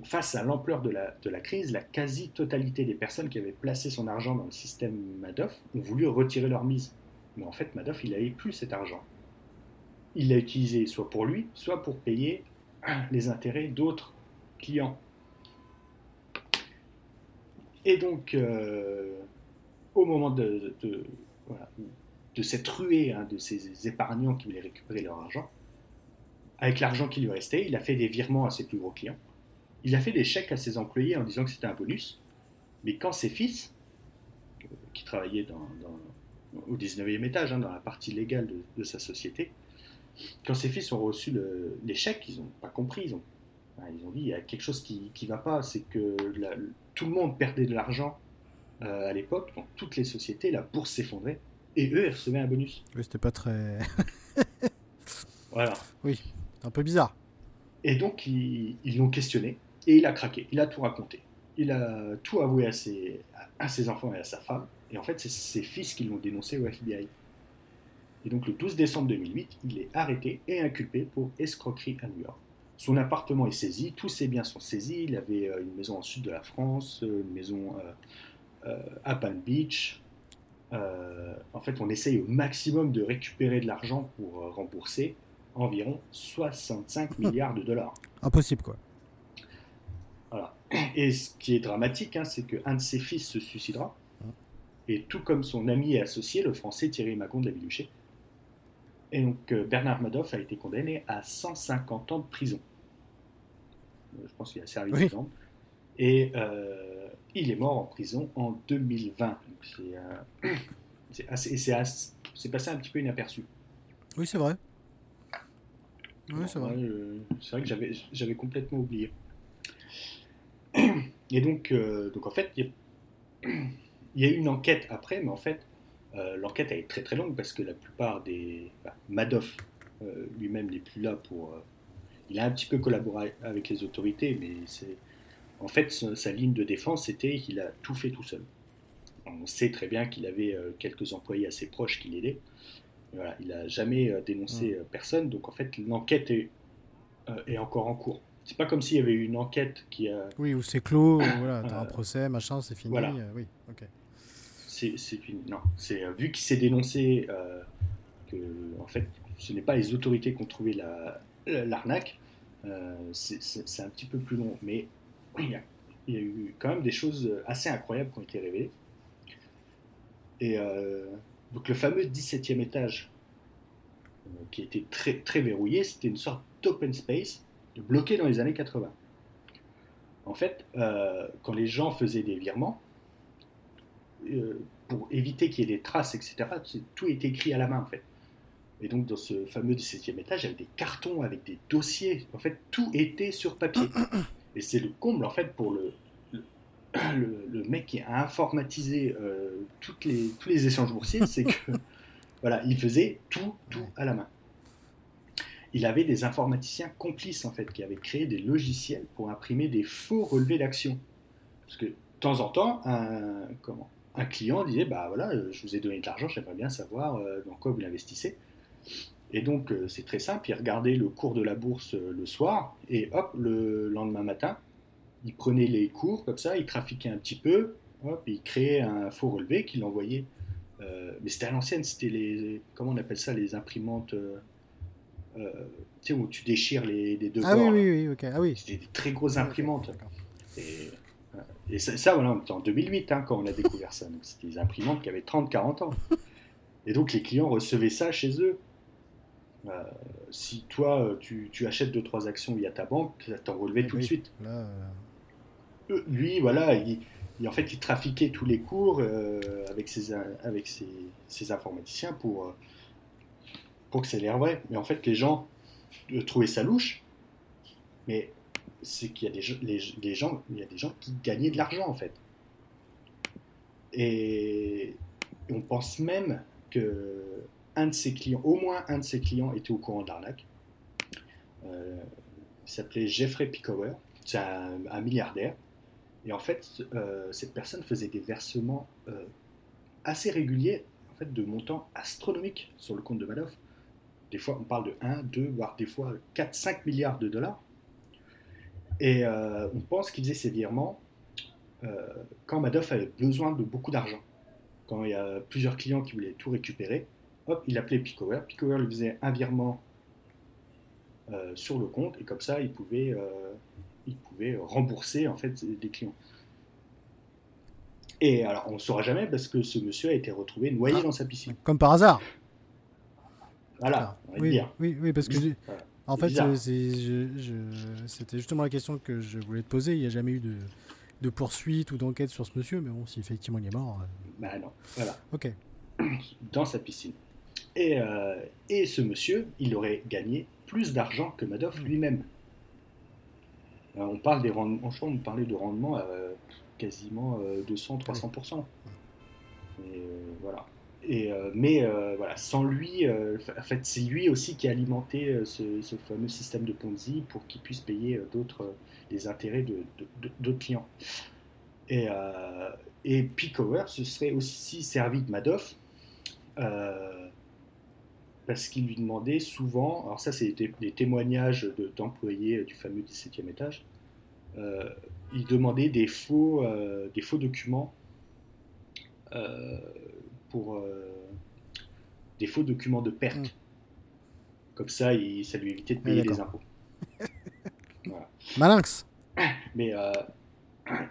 Face à l'ampleur de la, crise, la quasi-totalité des personnes qui avaient placé son argent dans le système Madoff ont voulu retirer leur mise. Mais en fait, Madoff, il n'avait plus cet argent. Il l'a utilisé soit pour lui, soit pour payer les intérêts d'autres clients. Et donc, euh, au moment de, de, cette ruée hein, de ces épargnants qui voulaient récupérer leur argent, avec l'argent qui lui restait, il a fait des virements à ses plus gros clients. Il a fait des chèques à ses employés en disant que c'était un bonus. Mais quand ses fils, euh, qui travaillaient dans, au 19e étage, hein, dans la partie légale de, sa société, quand ses fils ont reçu les chèques, ils n'ont pas compris. Ils ont, ils ont dit il y a quelque chose qui ne va pas. C'est que tout le monde perdait de l'argent euh, à l'époque, dans toutes les sociétés, la bourse s'effondrait, et eux, ils recevaient un bonus. Oui, c'était pas très. voilà. Oui, c'est un peu bizarre. Et donc, ils l'ont questionné, et il a craqué, il a tout raconté. Il a tout avoué à ses, à ses enfants et à sa femme, et en fait, c'est ses fils qui l'ont dénoncé au FBI. Et donc, le 12 décembre 2008, il est arrêté et inculpé pour escroquerie à New York. Son appartement est saisi, tous ses biens sont saisis. Il avait euh, une maison en sud de la France, euh, une maison euh, à Palm Beach. en fait, on essaye au maximum de récupérer de l'argent pour rembourser environ 65 milliards de dollars. Impossible, quoi. Voilà. Et ce qui est dramatique, hein, c'est qu'un de ses fils se suicidera. Et tout comme son ami et associé, le français Thierry Magon de la Viluché. Et donc Bernard Madoff a été condamné à 150 ans de prison. Euh, je pense qu'il a servi d'exemple. Et euh, il est mort en prison en 2020. C'est euh, c'est passé un petit peu inaperçu. Oui, c'est vrai. Oui, c'est vrai. c'est vrai que j'avais complètement oublié. Et donc, donc en fait, il y, a eu une enquête après, mais en fait, l'enquête a été très très longue parce que la plupart des. Bah, Madoff lui-même n'est plus là pour il a un petit peu collaboré avec les autorités, mais c'est en fait sa ligne de défense c'était qu'il a tout fait tout seul. On sait très bien qu'il avait euh, quelques employés assez proches qui l'aidaient. Voilà, il n'a jamais euh, dénoncé mm. euh, personne, donc en fait l'enquête est, est encore en cours. C'est pas comme s'il y avait eu une enquête qui a. Oui, ou c'est clos, voilà, t'as un procès, machin, c'est fini. Voilà. oui, ok. C'est fini. Non, c'est vu qu'il s'est dénoncé que en fait ce n'est pas les autorités qui ont trouvé l'arnaque, euh, c'est un petit peu plus long, mais il y, a, il y, a, eu quand même des choses assez incroyables qui ont été révélées. Et euh, donc le fameux 17e étage, euh, qui était très, très verrouillé, c'était une sorte d'open space bloqué dans les années 80. En fait, quand les gens faisaient des virements, pour éviter qu'il y ait des traces, etc., tout était écrit à la main en fait. Et donc, dans ce fameux 17e étage, il y avait des cartons avec des dossiers. En fait, tout était sur papier. Et c'est le comble, en fait, pour le, le, mec qui a informatisé euh, toutes les, tous les échanges boursiers, c'est que, voilà, il faisait tout, tout à la main. Il avait des informaticiens complices, en fait, qui avaient créé des logiciels pour imprimer des faux relevés d'actions. Parce que, de temps en temps, un, comment, un client disait, bah voilà, je vous ai donné de l'argent, j'aimerais bien savoir euh, dans quoi vous l'investissez. Et donc, euh, c'est très simple, il regardait le cours de la bourse euh, le soir, et hop, le lendemain matin, il prenait les cours comme ça, il trafiquait un petit peu, hop, il créait un faux relevé qu'il envoyait. Euh, mais c'était à l'ancienne, c'était les. Comment on appelle ça Les imprimantes. Tu sais, où tu déchires les, deux Ah oui, oui, oui, ok. Ah oui. C'était des très grosses imprimantes. et, et, ça, voilà, en 2008, hein, quand on a découvert ça. C'était des imprimantes qui avaient 30-40 ans. Et donc, les clients recevaient ça chez eux. Euh, si toi, euh, tu, tu, achètes 2-3 actions via ta banque, tu t'en relevé tout de suite. Euh, lui, voilà, il, en fait, il trafiquait tous les cours avec, ses, avec ses, ses, informaticiens pour, pour que ça l'air vrai. Mais en fait, les gens trouvaient ça louche, mais c'est qu'il y a des, gens, il y a des gens qui gagnaient de l'argent, en fait. Et on pense même que un de ses clients, au moins un de ses clients était au courant de l'arnaque. Euh, il s'appelait Jeffrey Pickower, c'est un, milliardaire. Et en fait, cette personne faisait des versements assez réguliers, en fait, de montants astronomiques sur le compte de Madoff. Des fois, on parle de 1, 2, voire des fois 4, 5 milliards de dollars. Et on pense qu'il faisait ces virements quand Madoff avait besoin de beaucoup d'argent. Quand il y a plusieurs clients qui voulaient tout récupérer, hop, il appelait Picower. Picower lui faisait un virement euh, sur le compte et comme ça, il pouvait, euh, il pouvait rembourser en fait des clients. Et alors, on ne saura jamais parce que ce monsieur a été retrouvé noyé ah. dans sa piscine. Comme par hasard. Voilà, oui, dire. Oui, oui, parce que en fait, c'était justement la question que je voulais te poser. Il n'y a jamais eu de, de poursuite ou d'enquête sur ce monsieur, mais bon, si effectivement il est mort. Euh, bah non, voilà. Ok. Dans sa piscine. Et, et ce monsieur, il aurait gagné plus d'argent que Madoff lui-même. Euh, on parle des rendements, on parlait de rendement à quasiment 200-300%. Euh, et, voilà. Euh, mais voilà, sans lui, en fait, c'est lui aussi qui a alimenté ce, fameux système de Ponzi pour qu'il puisse payer d'autres les intérêts de, d'autres clients. Et, et Pickover se serait aussi servi de Madoff parce qu'il lui demandait souvent, alors ça c'est des, témoignages d'employés du fameux 17e étage, euh, il demandait des faux, euh, des faux documents euh, pour des faux documents de perte. Hmm. Comme ça, il, ça lui évitait de payer des impôts. Malinx. Mais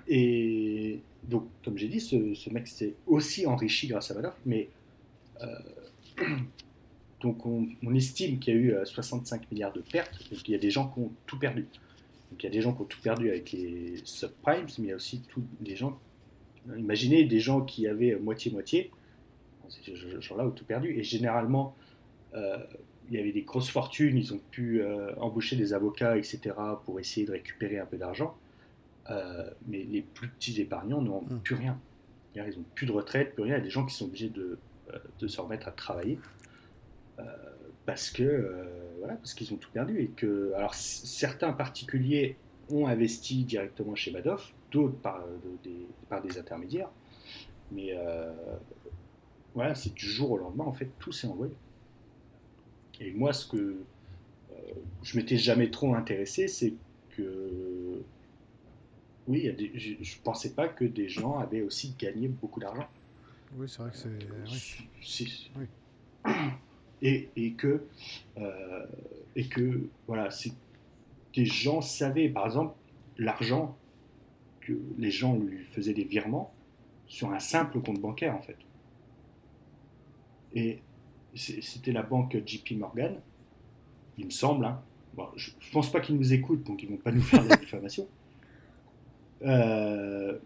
et donc, comme j'ai dit, ce, ce mec s'est aussi enrichi grâce à Madoff, mais Donc on, estime qu'il y a eu 65 euh, milliards de pertes, et qu'il y a des gens qui ont tout perdu. Donc il y a des gens qui ont tout perdu avec les subprimes, mais il y a aussi tous des gens. Imaginez des gens qui avaient moitié-moitié, ces gens-là ont tout perdu. Et généralement, euh, il y avait des grosses fortunes, ils ont pu euh, embaucher des avocats, etc., pour essayer de récupérer un peu d'argent. mais les plus petits épargnants n'ont hmm. plus rien. Ils n'ont plus de retraite, plus rien. Il y a des gens qui sont obligés de, de se remettre à travailler. Euh, parce que euh, voilà, parce qu'ils ont tout perdu et que alors certains particuliers ont investi directement chez Madoff, d'autres par, euh, des, par des intermédiaires, mais voilà, c'est du jour au lendemain en fait tout s'est envoyé. Et moi, ce que je m'étais jamais trop intéressé, c'est que oui, je, ne pensais pas que des gens avaient aussi gagné beaucoup d'argent. Oui, c'est vrai que c'est. Oui et, que, euh, et que voilà, des gens savaient, par exemple, l'argent que les gens lui faisaient des virements sur un simple compte bancaire en fait. Et c'était la banque JP Morgan, il me semble. Hein. je, ne pense pas qu'ils nous écoutent, donc ils vont pas nous faire de la diffamation. Euh,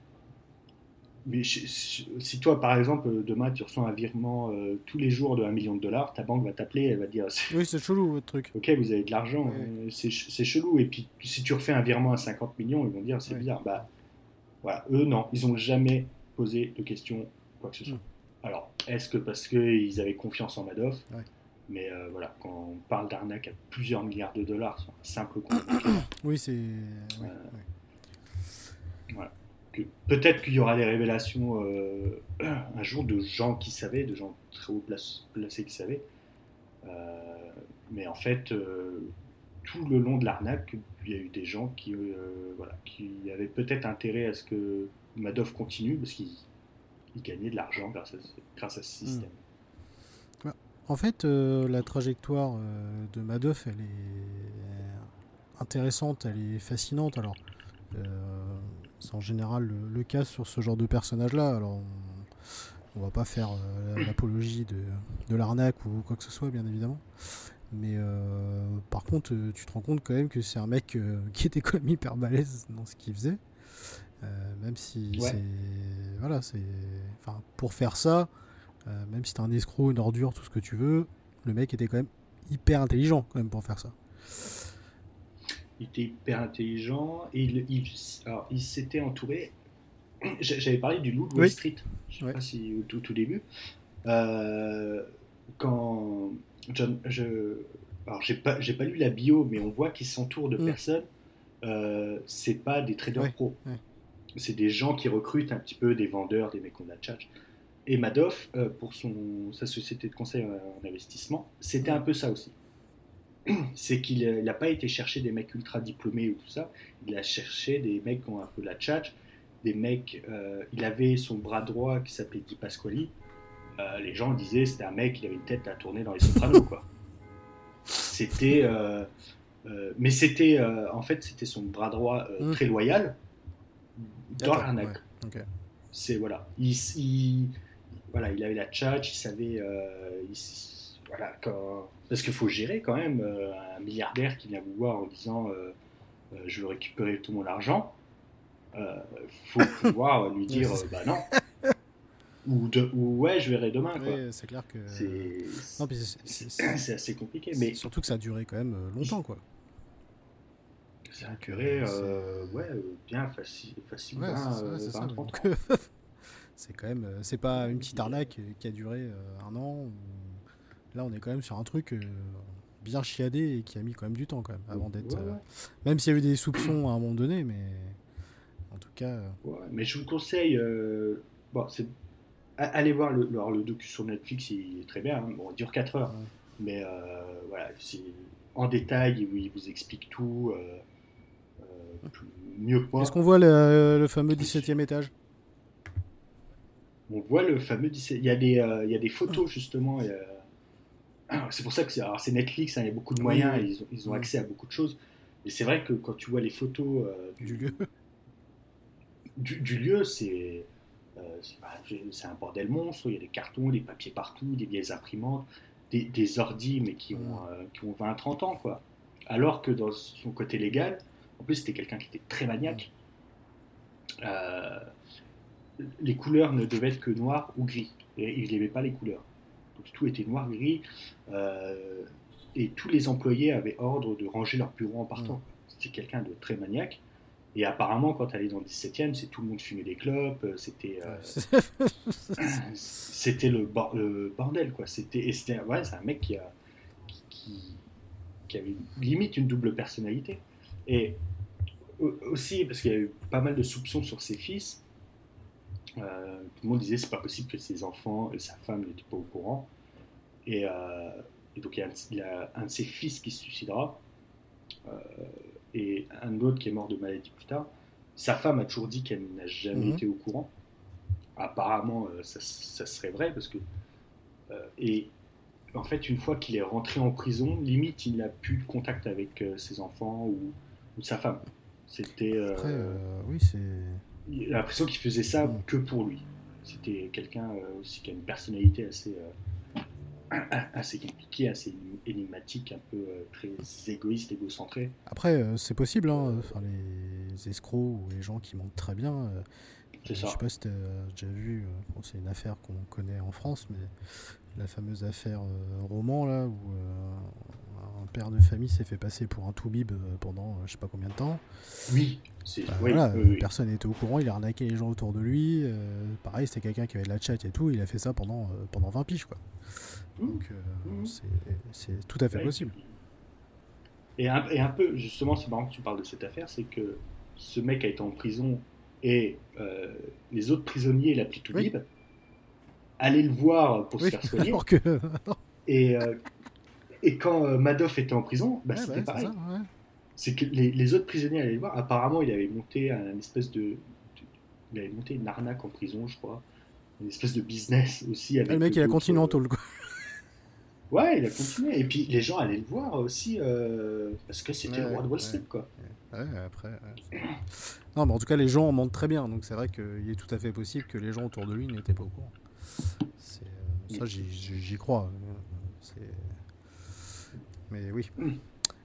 mais si toi, par exemple, demain, tu reçois un virement euh, tous les jours de 1 million de dollars, ta banque va t'appeler, elle va dire Oui, c'est chelou votre truc. Ok, vous avez de l'argent, euh, c'est chelou. Et puis, si tu refais un virement à 50 millions, ils vont dire C'est bizarre. Bah, voilà. Eux, non, ils n'ont jamais posé de questions, quoi que ce soit. Hmm. Alors, est-ce que parce qu'ils avaient confiance en Madoff Mais euh, voilà, quand on parle d'arnaque à plusieurs milliards de dollars sur un simple compte. oui, c'est. voilà peut-être qu'il y aura des révélations euh, un jour de gens qui savaient, de gens très haut placés qui savaient. Euh, mais en fait, euh, tout le long de l'arnaque, il y a eu des gens qui, voilà, qui avaient peut-être intérêt à ce que Madoff continue parce gagnait de l'argent grâce, à ce hmm. système. En fait, la trajectoire de Madoff, elle est intéressante, elle est fascinante. Alors, c'est en général le, cas sur ce genre de personnage-là. Alors, on, va pas faire euh, l'apologie de, de l'arnaque ou quoi que ce soit, bien évidemment. Mais euh, par contre, euh, tu te rends compte quand même que c'est un mec qui était quand même hyper balèze dans ce qu'il faisait. Même si c'est. Voilà, c'est. Enfin, pour faire ça, même si t'es un escroc, une ordure, tout ce que tu veux, le mec était quand même hyper intelligent quand même pour faire ça il était hyper intelligent et il, il, s'était entouré. J'avais parlé du loup de Wall Street, je sais pas si au tout, tout début. Euh, quand John, je, alors j'ai pas, j'ai pas lu la bio, mais on voit qu'il s'entoure de mm. personnes. Euh, c'est pas des traders pro. C'est des gens qui recrutent un petit peu des vendeurs, des mecs qu'on a tchatch. Et Madoff, pour son, sa société de conseil en investissement, c'était un peu ça aussi. C'est qu'il n'a pas été chercher des mecs ultra diplômés ou tout ça, il a cherché des mecs qui ont un peu la tchatch, des mecs. il avait son bras droit qui s'appelait Di Pasquali. les gens disaient c'était un mec, il avait une tête à tourner dans les sopranos, quoi. C'était. Euh, euh, mais c'était. Euh, en fait, c'était son bras droit mmh. très loyal dans l'arnaque. C'est. Voilà. Il, voilà. Il avait la tchatch, il savait. voilà, quand, parce qu'il faut gérer quand même un milliardaire qui vient vous voir en disant Je veux récupérer tout mon argent. Il faut pouvoir lui dire Bah non ou, de, ou ouais, je verrai demain. Oui, c'est clair que. C'est assez compliqué. Mais... Surtout que ça a duré quand même euh, longtemps, quoi. Ça a duré, euh, ouais, bien facile, facilement. Ouais, c'est ça. c'est quand même. C'est pas une petite arnaque qui a duré un an. Là, on est quand même sur un truc bien chiadé et qui a mis quand même du temps, quand même, avant d'être. même s'il y a eu des soupçons à un moment donné, mais. En tout cas. mais je vous conseille. Bon, c'est allez voir le, le, docu sur Netflix, il est très bien. Hein. Bon, il dure 4 heures, mais euh, voilà, c'est en détail, il vous explique tout euh, euh, mieux. Est-ce qu'on voit le, fameux 17e étage? On voit le fameux 17 il y a des, il y a des photos justement. C'est pour ça que c'est Netflix, hein, il y a beaucoup de moyens, ils, ont, ils, ont, accès à beaucoup de choses. Mais c'est vrai que quand tu vois les photos du, lieu, du, du lieu, c'est c'est un bordel monstre, il y a des cartons, des papiers partout, des vieilles imprimantes, des, des ordis, mais qui ont, euh, qui ont 20-30 ans, quoi. Alors que dans son côté légal, en plus c'était quelqu'un qui était très maniaque, euh, les couleurs ne devaient être que noir ou gris, et il n'aimait pas les couleurs. Donc tout était noir, gris, euh, et tous les employés avaient ordre de ranger leur bureau en partant. C'était quelqu'un de très maniaque. Et apparemment, quand elle est dans le 17e, c'est tout le monde fumait des clopes, euh, c'était euh, c'était le, bordel quoi. C'était ouais, c'est un mec qui a qui, qui, avait limite une double personnalité. Et aussi parce qu'il y a eu pas mal de soupçons sur ses fils. Euh, tout le monde disait c'est pas possible que ses enfants et sa femme n'étaient pas au courant. Et, donc il y, a un, il y, a un, de ses fils qui se suicidera et un autre qui est mort de maladie plus tard. Sa femme a toujours dit qu'elle n'a jamais mhm. été au courant. Apparemment, euh, ça, serait vrai parce que. Euh, et en fait, une fois qu'il est rentré en prison, limite, il n'a plus de contact avec euh, ses enfants ou, sa femme. C'était. oui, c'est. Il a l'impression qu'il faisait ça mhm. que pour lui. C'était quelqu'un aussi qui a une personnalité assez assez compliqué, assez énigmatique, un peu euh, très égoïste, égocentré. Après, euh, c'est possible, hein, enfin, les escrocs ou les gens qui mentent très bien. Euh, je sais pas si tu as déjà vu, c'est une affaire qu'on connaît en France, mais la fameuse affaire Roman, là, où un père de famille s'est fait passer pour un toubib pendant je sais pas combien de temps. Oui, bah, voilà, personne n'était au courant, il a arnaqué les gens autour de lui. pareil, c'était quelqu'un qui avait de la chat et tout, il a fait ça pendant, pendant 20 piges, quoi. Donc euh, mmh. c'est tout à fait possible. Et un, et un, peu, justement, c'est marrant que tu parles de cette affaire, c'est que ce mec a été en prison et euh, les autres prisonniers l'appliquent tout libre, allaient le voir pour se faire soigner. et, euh, et quand Madoff était en prison, bah, c'était pareil. C'est que les, les, autres prisonniers allaient le voir. Apparemment, il avait monté un espèce de, Il avait monté une arnaque en prison, je crois. Une espèce de business aussi. Avec le mec, il a continué en tôle, quoi. Ouais, il a continué. Et puis les gens allaient le voir aussi euh, parce que c'était le roi de Wall Street, quoi. Ouais, après. non, mais en tout cas, les gens en mentent très bien. Donc c'est vrai qu'il est tout à fait possible que les gens autour de lui n'étaient pas au courant. Euh, ça, j'y crois. Mais oui. Mm.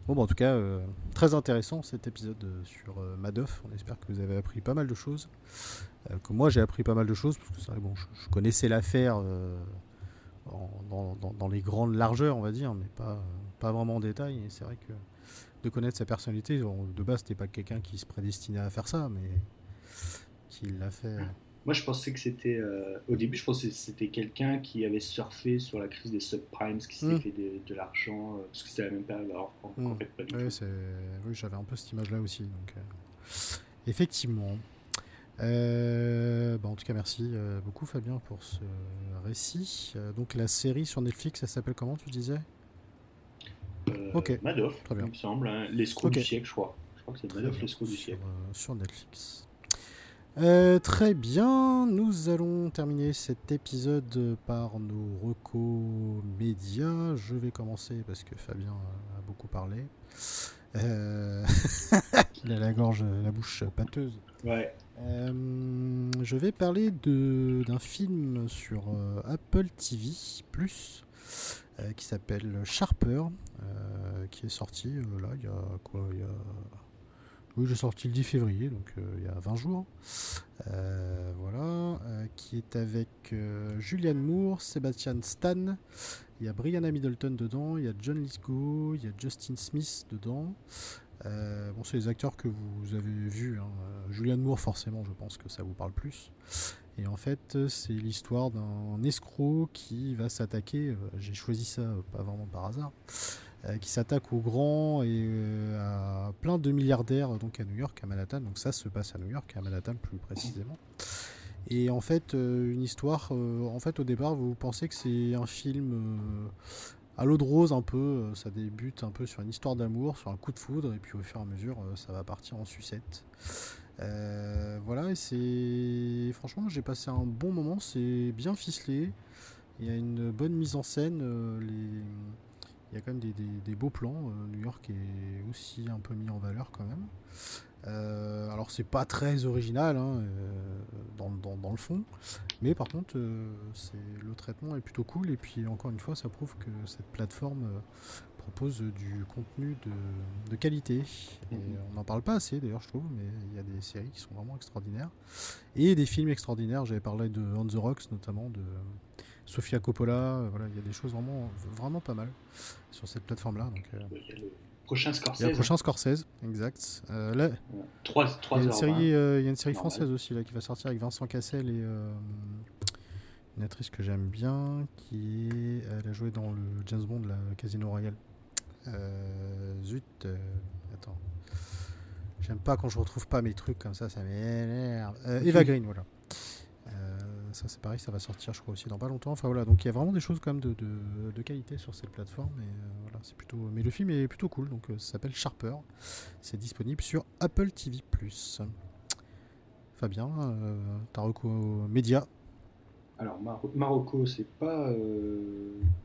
Bon, bah, en tout cas, euh, très intéressant cet épisode sur Madoff. On espère que vous avez appris pas mal de choses. que moi, j'ai appris pas mal de choses parce que c'est vrai, bon, je connaissais l'affaire dans, les grandes largeurs, on va dire, mais pas, pas vraiment en détail. Et c'est vrai que de connaître sa personnalité, de base, c'était pas quelqu'un qui se prédestinait à faire ça, mais qui l'a fait. Moi, je pensais que c'était. Euh, au début, je pensais que c'était quelqu'un qui avait surfé sur la crise des subprimes, qui s'était hmm. fait de, l'argent, euh, parce que c'était la même période. Alors, en, hmm. fait, pas du Oui, j'avais un peu cette image-là aussi. Donc, euh, effectivement. Euh, bah, en tout cas, merci beaucoup Fabien pour ce récit. donc la série sur Netflix, elle s'appelle comment tu disais? Ok. Madoff, Très bien. il me semble. Hein. L'escroc du siècle, je crois. Je crois que c'est Madoff, l'escroc du siècle. sur Netflix. Euh, très bien, nous allons terminer cet épisode par nos recos médias. Je vais commencer parce que Fabien a beaucoup parlé. Euh, il a la gorge, la bouche pâteuse. Ouais. Euh, je vais parler d'un film sur Apple TV Plus qui s'appelle Sharper, qui est sorti là il y a quoi il y a oui, j'ai sorti le 10 février, donc euh, il y a 20 jours. Euh, voilà, euh, qui est avec Julianne Moore, Sebastian Stan, il y a Brianna Middleton dedans, il y a John Lithgow, il y a Justin Smith dedans. bon, c'est les acteurs que vous avez vus. Hein. Julianne Moore, forcément, je pense que ça vous parle plus. Et en fait, c'est l'histoire d'un escroc qui va s'attaquer. J'ai choisi ça pas vraiment par hasard qui s'attaque aux grands et euh, à plein de milliardaires donc à New York, à Manhattan. Donc ça se passe à New York, à Manhattan plus précisément. Et en fait, euh, une histoire. en fait, au départ, vous pensez que c'est un film à l'eau de rose un peu. ça débute un peu sur une histoire d'amour, sur un coup de foudre, et puis au fur et à mesure, ça va partir en sucette. voilà, et c'est franchement, j'ai passé un bon moment. C'est bien ficelé. Il y a une bonne mise en scène. A quand même des, beaux plans. Euh, New York est aussi un peu mis en valeur quand même. Euh, alors c'est pas très original hein, euh, dans, le fond, mais par contre c'est le traitement est plutôt cool et puis encore une fois ça prouve que cette plateforme propose du contenu de, qualité et mhm. on n'en parle pas assez d'ailleurs je trouve mais il y a des séries qui sont vraiment extraordinaires et des films extraordinaires j'avais parlé de On the Rocks notamment de Sofia Coppola, euh, voilà, il y a des choses vraiment, vraiment pas mal sur cette plateforme-là. Donc, euh, il y a le prochain Scorsese. Il y a le prochain Scorsese, exact. Euh, là, 3, 3 il, y a une série, il y a une série française aussi là, qui va sortir avec Vincent Cassel et une actrice que j'aime bien, qui est, elle a joué dans le James Bond, la Casino Royale. zut, attends. J'aime pas quand je retrouve pas mes trucs comme ça, ça m'énerve. Eva Green, voilà ça c'est pareil, ça va sortir je crois aussi dans pas longtemps. Enfin voilà, donc il y a vraiment des choses quand même de, de, qualité sur cette plateforme. Et, euh, voilà, c'est plutôt, mais le film est plutôt cool, donc euh, ça s'appelle Sharper. C'est disponible sur Apple TV+. Fabien, euh, Taroko Média. Alors Marocco, c'est pas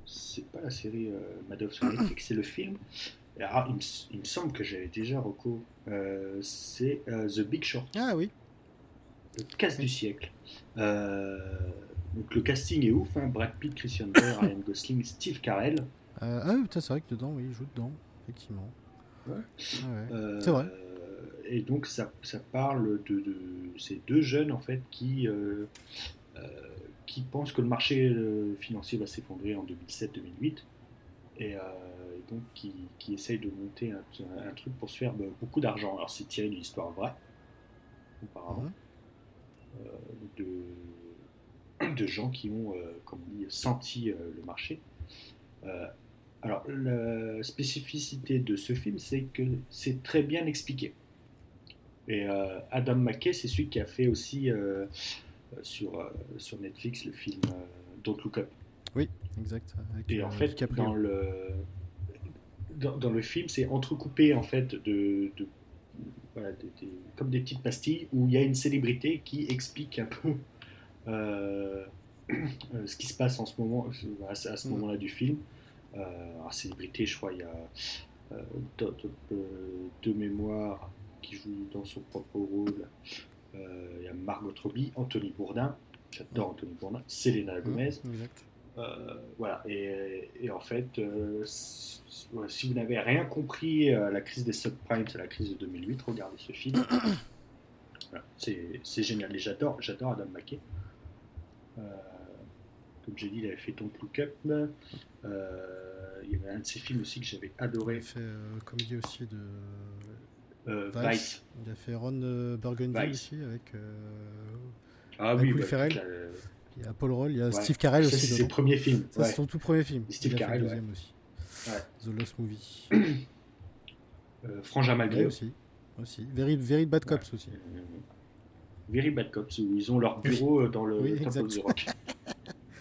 c'est pas la série Madoff sur Netflix, c'est le film. Alors, il, me, semble que j'avais déjà Rocco. c'est The Big Short. Ah oui le casse du siècle. Euh, donc le casting est ouf, hein. Brad Pitt, Christian Bale, Ryan Gosling, Steve Carell. Euh, ah oui, c'est vrai que dedans, oui, il joue dedans, effectivement. Ouais. Ah euh, c'est vrai. Et donc ça, ça parle de, de, ces deux jeunes en fait qui qui pensent que le marché financier va s'effondrer en 2007-2008 et, donc qui, qui essayent de monter un, truc pour se faire beaucoup d'argent. Alors c'est tiré d'une histoire vraie, auparavant. Euh, de, de, gens qui ont, euh, comme on dit, senti euh, le marché. alors, la spécificité de ce film, c'est que c'est très bien expliqué. Et Adam McKay, c'est celui qui a fait aussi sur, sur Netflix le film Don't Look Up. Oui, exact. et en fait, dans le, dans, le film, c'est entrecoupé en fait de, de comme des petites pastilles où il y a une célébrité qui explique un peu euh, euh, ce qui se passe en ce moment, à, ce mm. moment-là du film. Euh, alors, célébrité, je crois, il y a deux mémoires qui jouent dans son propre rôle. il y a Margot Robbie, Anthony Bourdin, j'adore Anthony Bourdin, Selena mm, Gomez. Euh, voilà, et, en fait, euh, si vous n'avez rien compris à la crise des subprimes, à la crise de 2008, regardez ce film. c'est génial, et j'adore Adam McKay. Euh, comme j'ai dit, il avait fait Don't Look Up. il y avait un de ses films aussi que j'avais adoré. Il a fait comédie aussi de Vice. Il a fait Ron Burgundy aussi avec. ah oui, bah, Ferrell. Il y a Paul Roll, il y a Steve Carell aussi. C'est ses premiers films. c'est son tout premier film. Steve Carell. Le deuxième aussi. The Lost Movie. euh, Frangin Malgré aussi. aussi. Very, Very Bad Cops aussi. Very Bad Cops, où ils ont leur bureau dans le oui, Temple of Rock.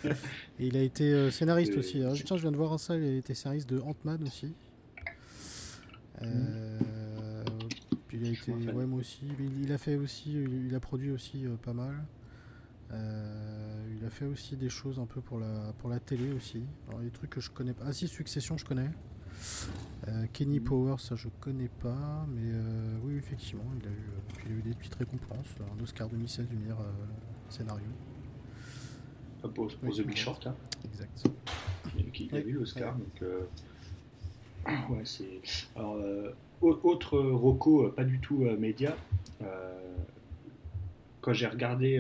Et il a été scénariste aussi. Ah, tiens, je viens de voir ça, il a été scénariste de Ant-Man aussi. Euh, puis il a été, ouais, moi aussi. Il, a fait aussi, il a produit aussi pas mal. Il a fait aussi des choses un peu pour la, pour la télé aussi. Alors, des trucs que je connais pas. Ah si, Succession, je connais. Euh, Kenny Powers, ça je connais pas, mais euh, oui, effectivement, il a, eu, euh, il a eu des petites récompenses, un Oscar 2016 du meilleur scénario. Pour, The Big Short, hein. Exact. Il, a eu l'Oscar, donc. ouais, c'est. Alors, autre Rocco, pas du tout média. Quand j'ai regardé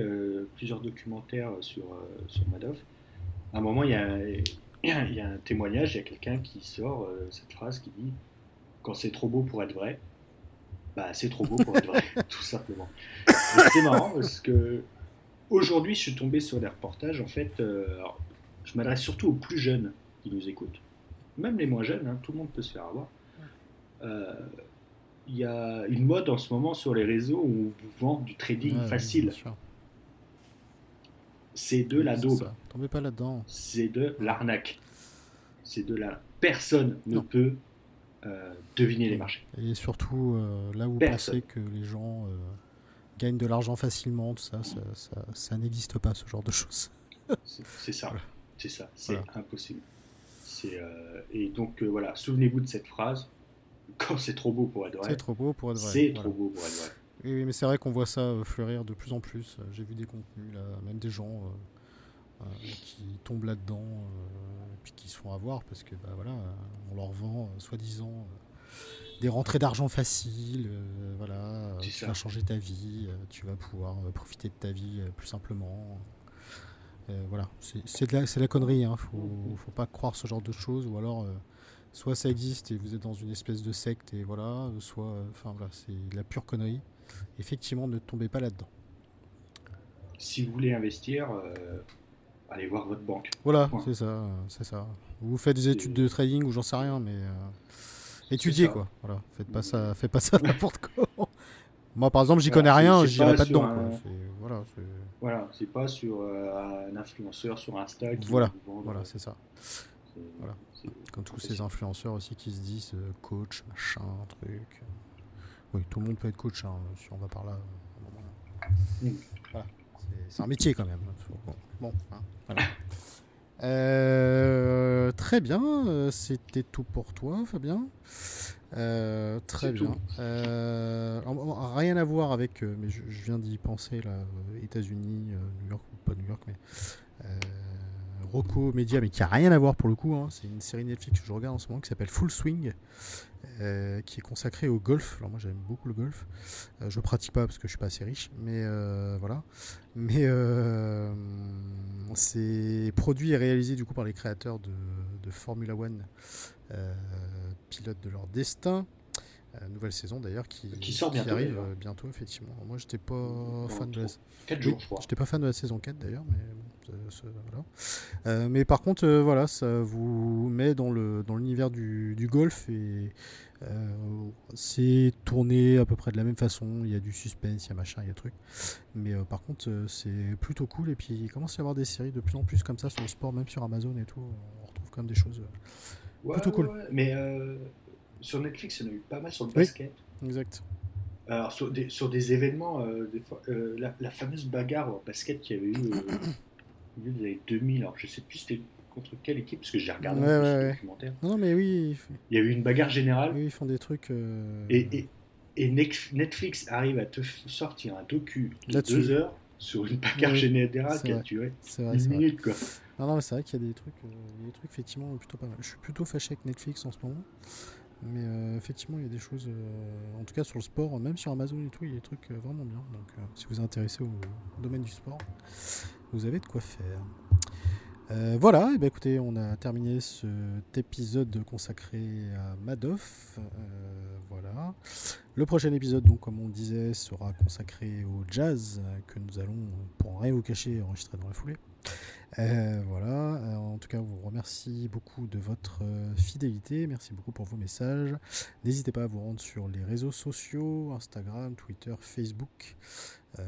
plusieurs documentaires sur, sur Madoff, à un moment, il y a il y a un témoignage, il y a quelqu'un qui sort euh, cette phrase qui dit Quand c'est trop beau pour être vrai, bah c'est trop beau pour être vrai, tout simplement. C'est marrant parce que aujourd'hui, je suis tombé sur des reportages. En fait, euh, je m'adresse surtout aux plus jeunes qui nous écoutent, même les moins jeunes, hein, tout le monde peut se faire avoir. Il y a une mode en ce moment sur les réseaux où on vous vend du trading facile c'est de la daube. Tombez pas là-dedans. C'est de l'arnaque. C'est de la. Personne ne peut euh, deviner les marchés. Et surtout, euh, là où vous pensez que les gens euh, gagnent de l'argent facilement, tout ça, ça, n'existe pas, ce genre de choses. c'est ça. C'est ça. C'est impossible. et donc, voilà, souvenez-vous de cette phrase. Quand c'est trop beau pour être vrai. C'est trop beau pour être vrai. C'est trop beau pour être vrai. Oui, mais c'est vrai qu'on voit ça euh, fleurir de plus en plus. Euh, j'ai vu des contenus, là, même des gens euh, qui tombent là-dedans, et puis qui se font avoir parce que bah, voilà, on leur vend soi-disant des rentrées d'argent faciles. voilà, tu vas changer ta vie, tu vas pouvoir profiter de ta vie plus simplement. voilà, c'est de, la, la connerie, hein. faut, faut pas croire ce genre de choses, ou alors soit ça existe et vous êtes dans une espèce de secte et voilà, soit, enfin voilà, c'est de la pure connerie effectivement, ne tombez pas là-dedans. Si vous voulez investir, euh, allez voir votre banque. Voilà, c'est ça, c'est ça. Vous faites des études de trading ou j'en sais rien, mais euh, étudiez quoi. Voilà, faites pas ça, faites pas ça n'importe comment. Moi, par exemple, j'y connais rien, j'irai pas, dedans. Voilà, voilà, c'est pas sur euh, un influenceur sur Insta. Qui voilà, voilà, c'est ça. Voilà. Comme tous ces influenceurs aussi qui se disent coach, machin, truc. Oui, tout le monde peut être coach hein, si on va par là. C'est un métier quand même. Bon, hein, euh, très bien, euh, c'était tout pour toi, Fabien. Euh, très bien. rien à voir avec, mais je, viens d'y penser là, États-Unis, New York, pas New York, mais Rocco Media, mais qui a rien à voir pour le coup. Hein. C'est une série Netflix que je regarde en ce moment qui s'appelle Full Swing. Euh, qui est consacré au golf. Alors moi j'aime beaucoup le golf. Euh, je pratique pas parce que je suis pas assez riche, mais euh, voilà. Mais c'est produit et réalisé du coup par les créateurs de, Formula One, pilote de leur destin. Nouvelle saison d'ailleurs qui, sort bientôt, arrive bientôt effectivement. Moi j'étais pas fan de la... 4 jours, je crois. J'étais pas fan de la saison 4 d'ailleurs, mais voilà. mais par contre, voilà, ça vous met dans le dans l'univers du, du, golf et euh, c'est tourné à peu près de la même façon. Il y a du suspense, il y a machin, il y a truc. Mais euh, par contre, euh, c'est plutôt cool. Et puis il commence à y avoir des séries de plus en plus comme ça sur le sport, même sur Amazon et tout. On retrouve quand même des choses plutôt cool. Mais sur Netflix, il y en a eu pas mal sur le basket. exact. Alors sur des, sur des événements, des fois, la, fameuse bagarre au basket qu'il y avait eu au début des années 2000, alors je sais plus c'était contre quelle équipe Parce que j'ai regardé un ouais, documentaire. Non, mais oui. Il y a eu une bagarre générale. Oui, ils font des trucs. Euh, et, et, Netflix arrive à te sortir un docu de deux heures sur une bagarre générale qui a duré une minute. Quoi. Non, non, mais c'est vrai qu'il y a des trucs, euh, des trucs effectivement plutôt pas mal. Je suis plutôt fâché avec Netflix en ce moment. Mais euh, effectivement, il y a des choses, en tout cas sur le sport, même sur Amazon et tout, il y a des trucs vraiment bien. Donc, si vous êtes intéressé au domaine du sport, vous avez de quoi faire. Euh, voilà, et eh bien écoutez, on a terminé cet épisode consacré à Madoff. Euh, voilà. Le prochain épisode, donc, comme on disait, sera consacré au jazz que nous allons, pour rien vous cacher, enregistrer dans la foulée. Euh, voilà. En tout cas, on vous remercie beaucoup de votre fidélité. Merci beaucoup pour vos messages. N'hésitez pas à vous rendre sur les réseaux sociaux Instagram, Twitter, Facebook.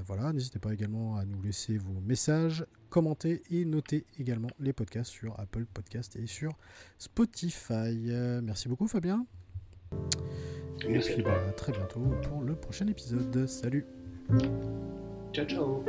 voilà, n'hésitez pas également à nous laisser vos messages, commenter et noter également les podcasts sur Apple Podcast et sur Spotify. merci beaucoup Fabien. Et puis bah, à très bientôt pour le prochain épisode. Salut. Ciao ciao.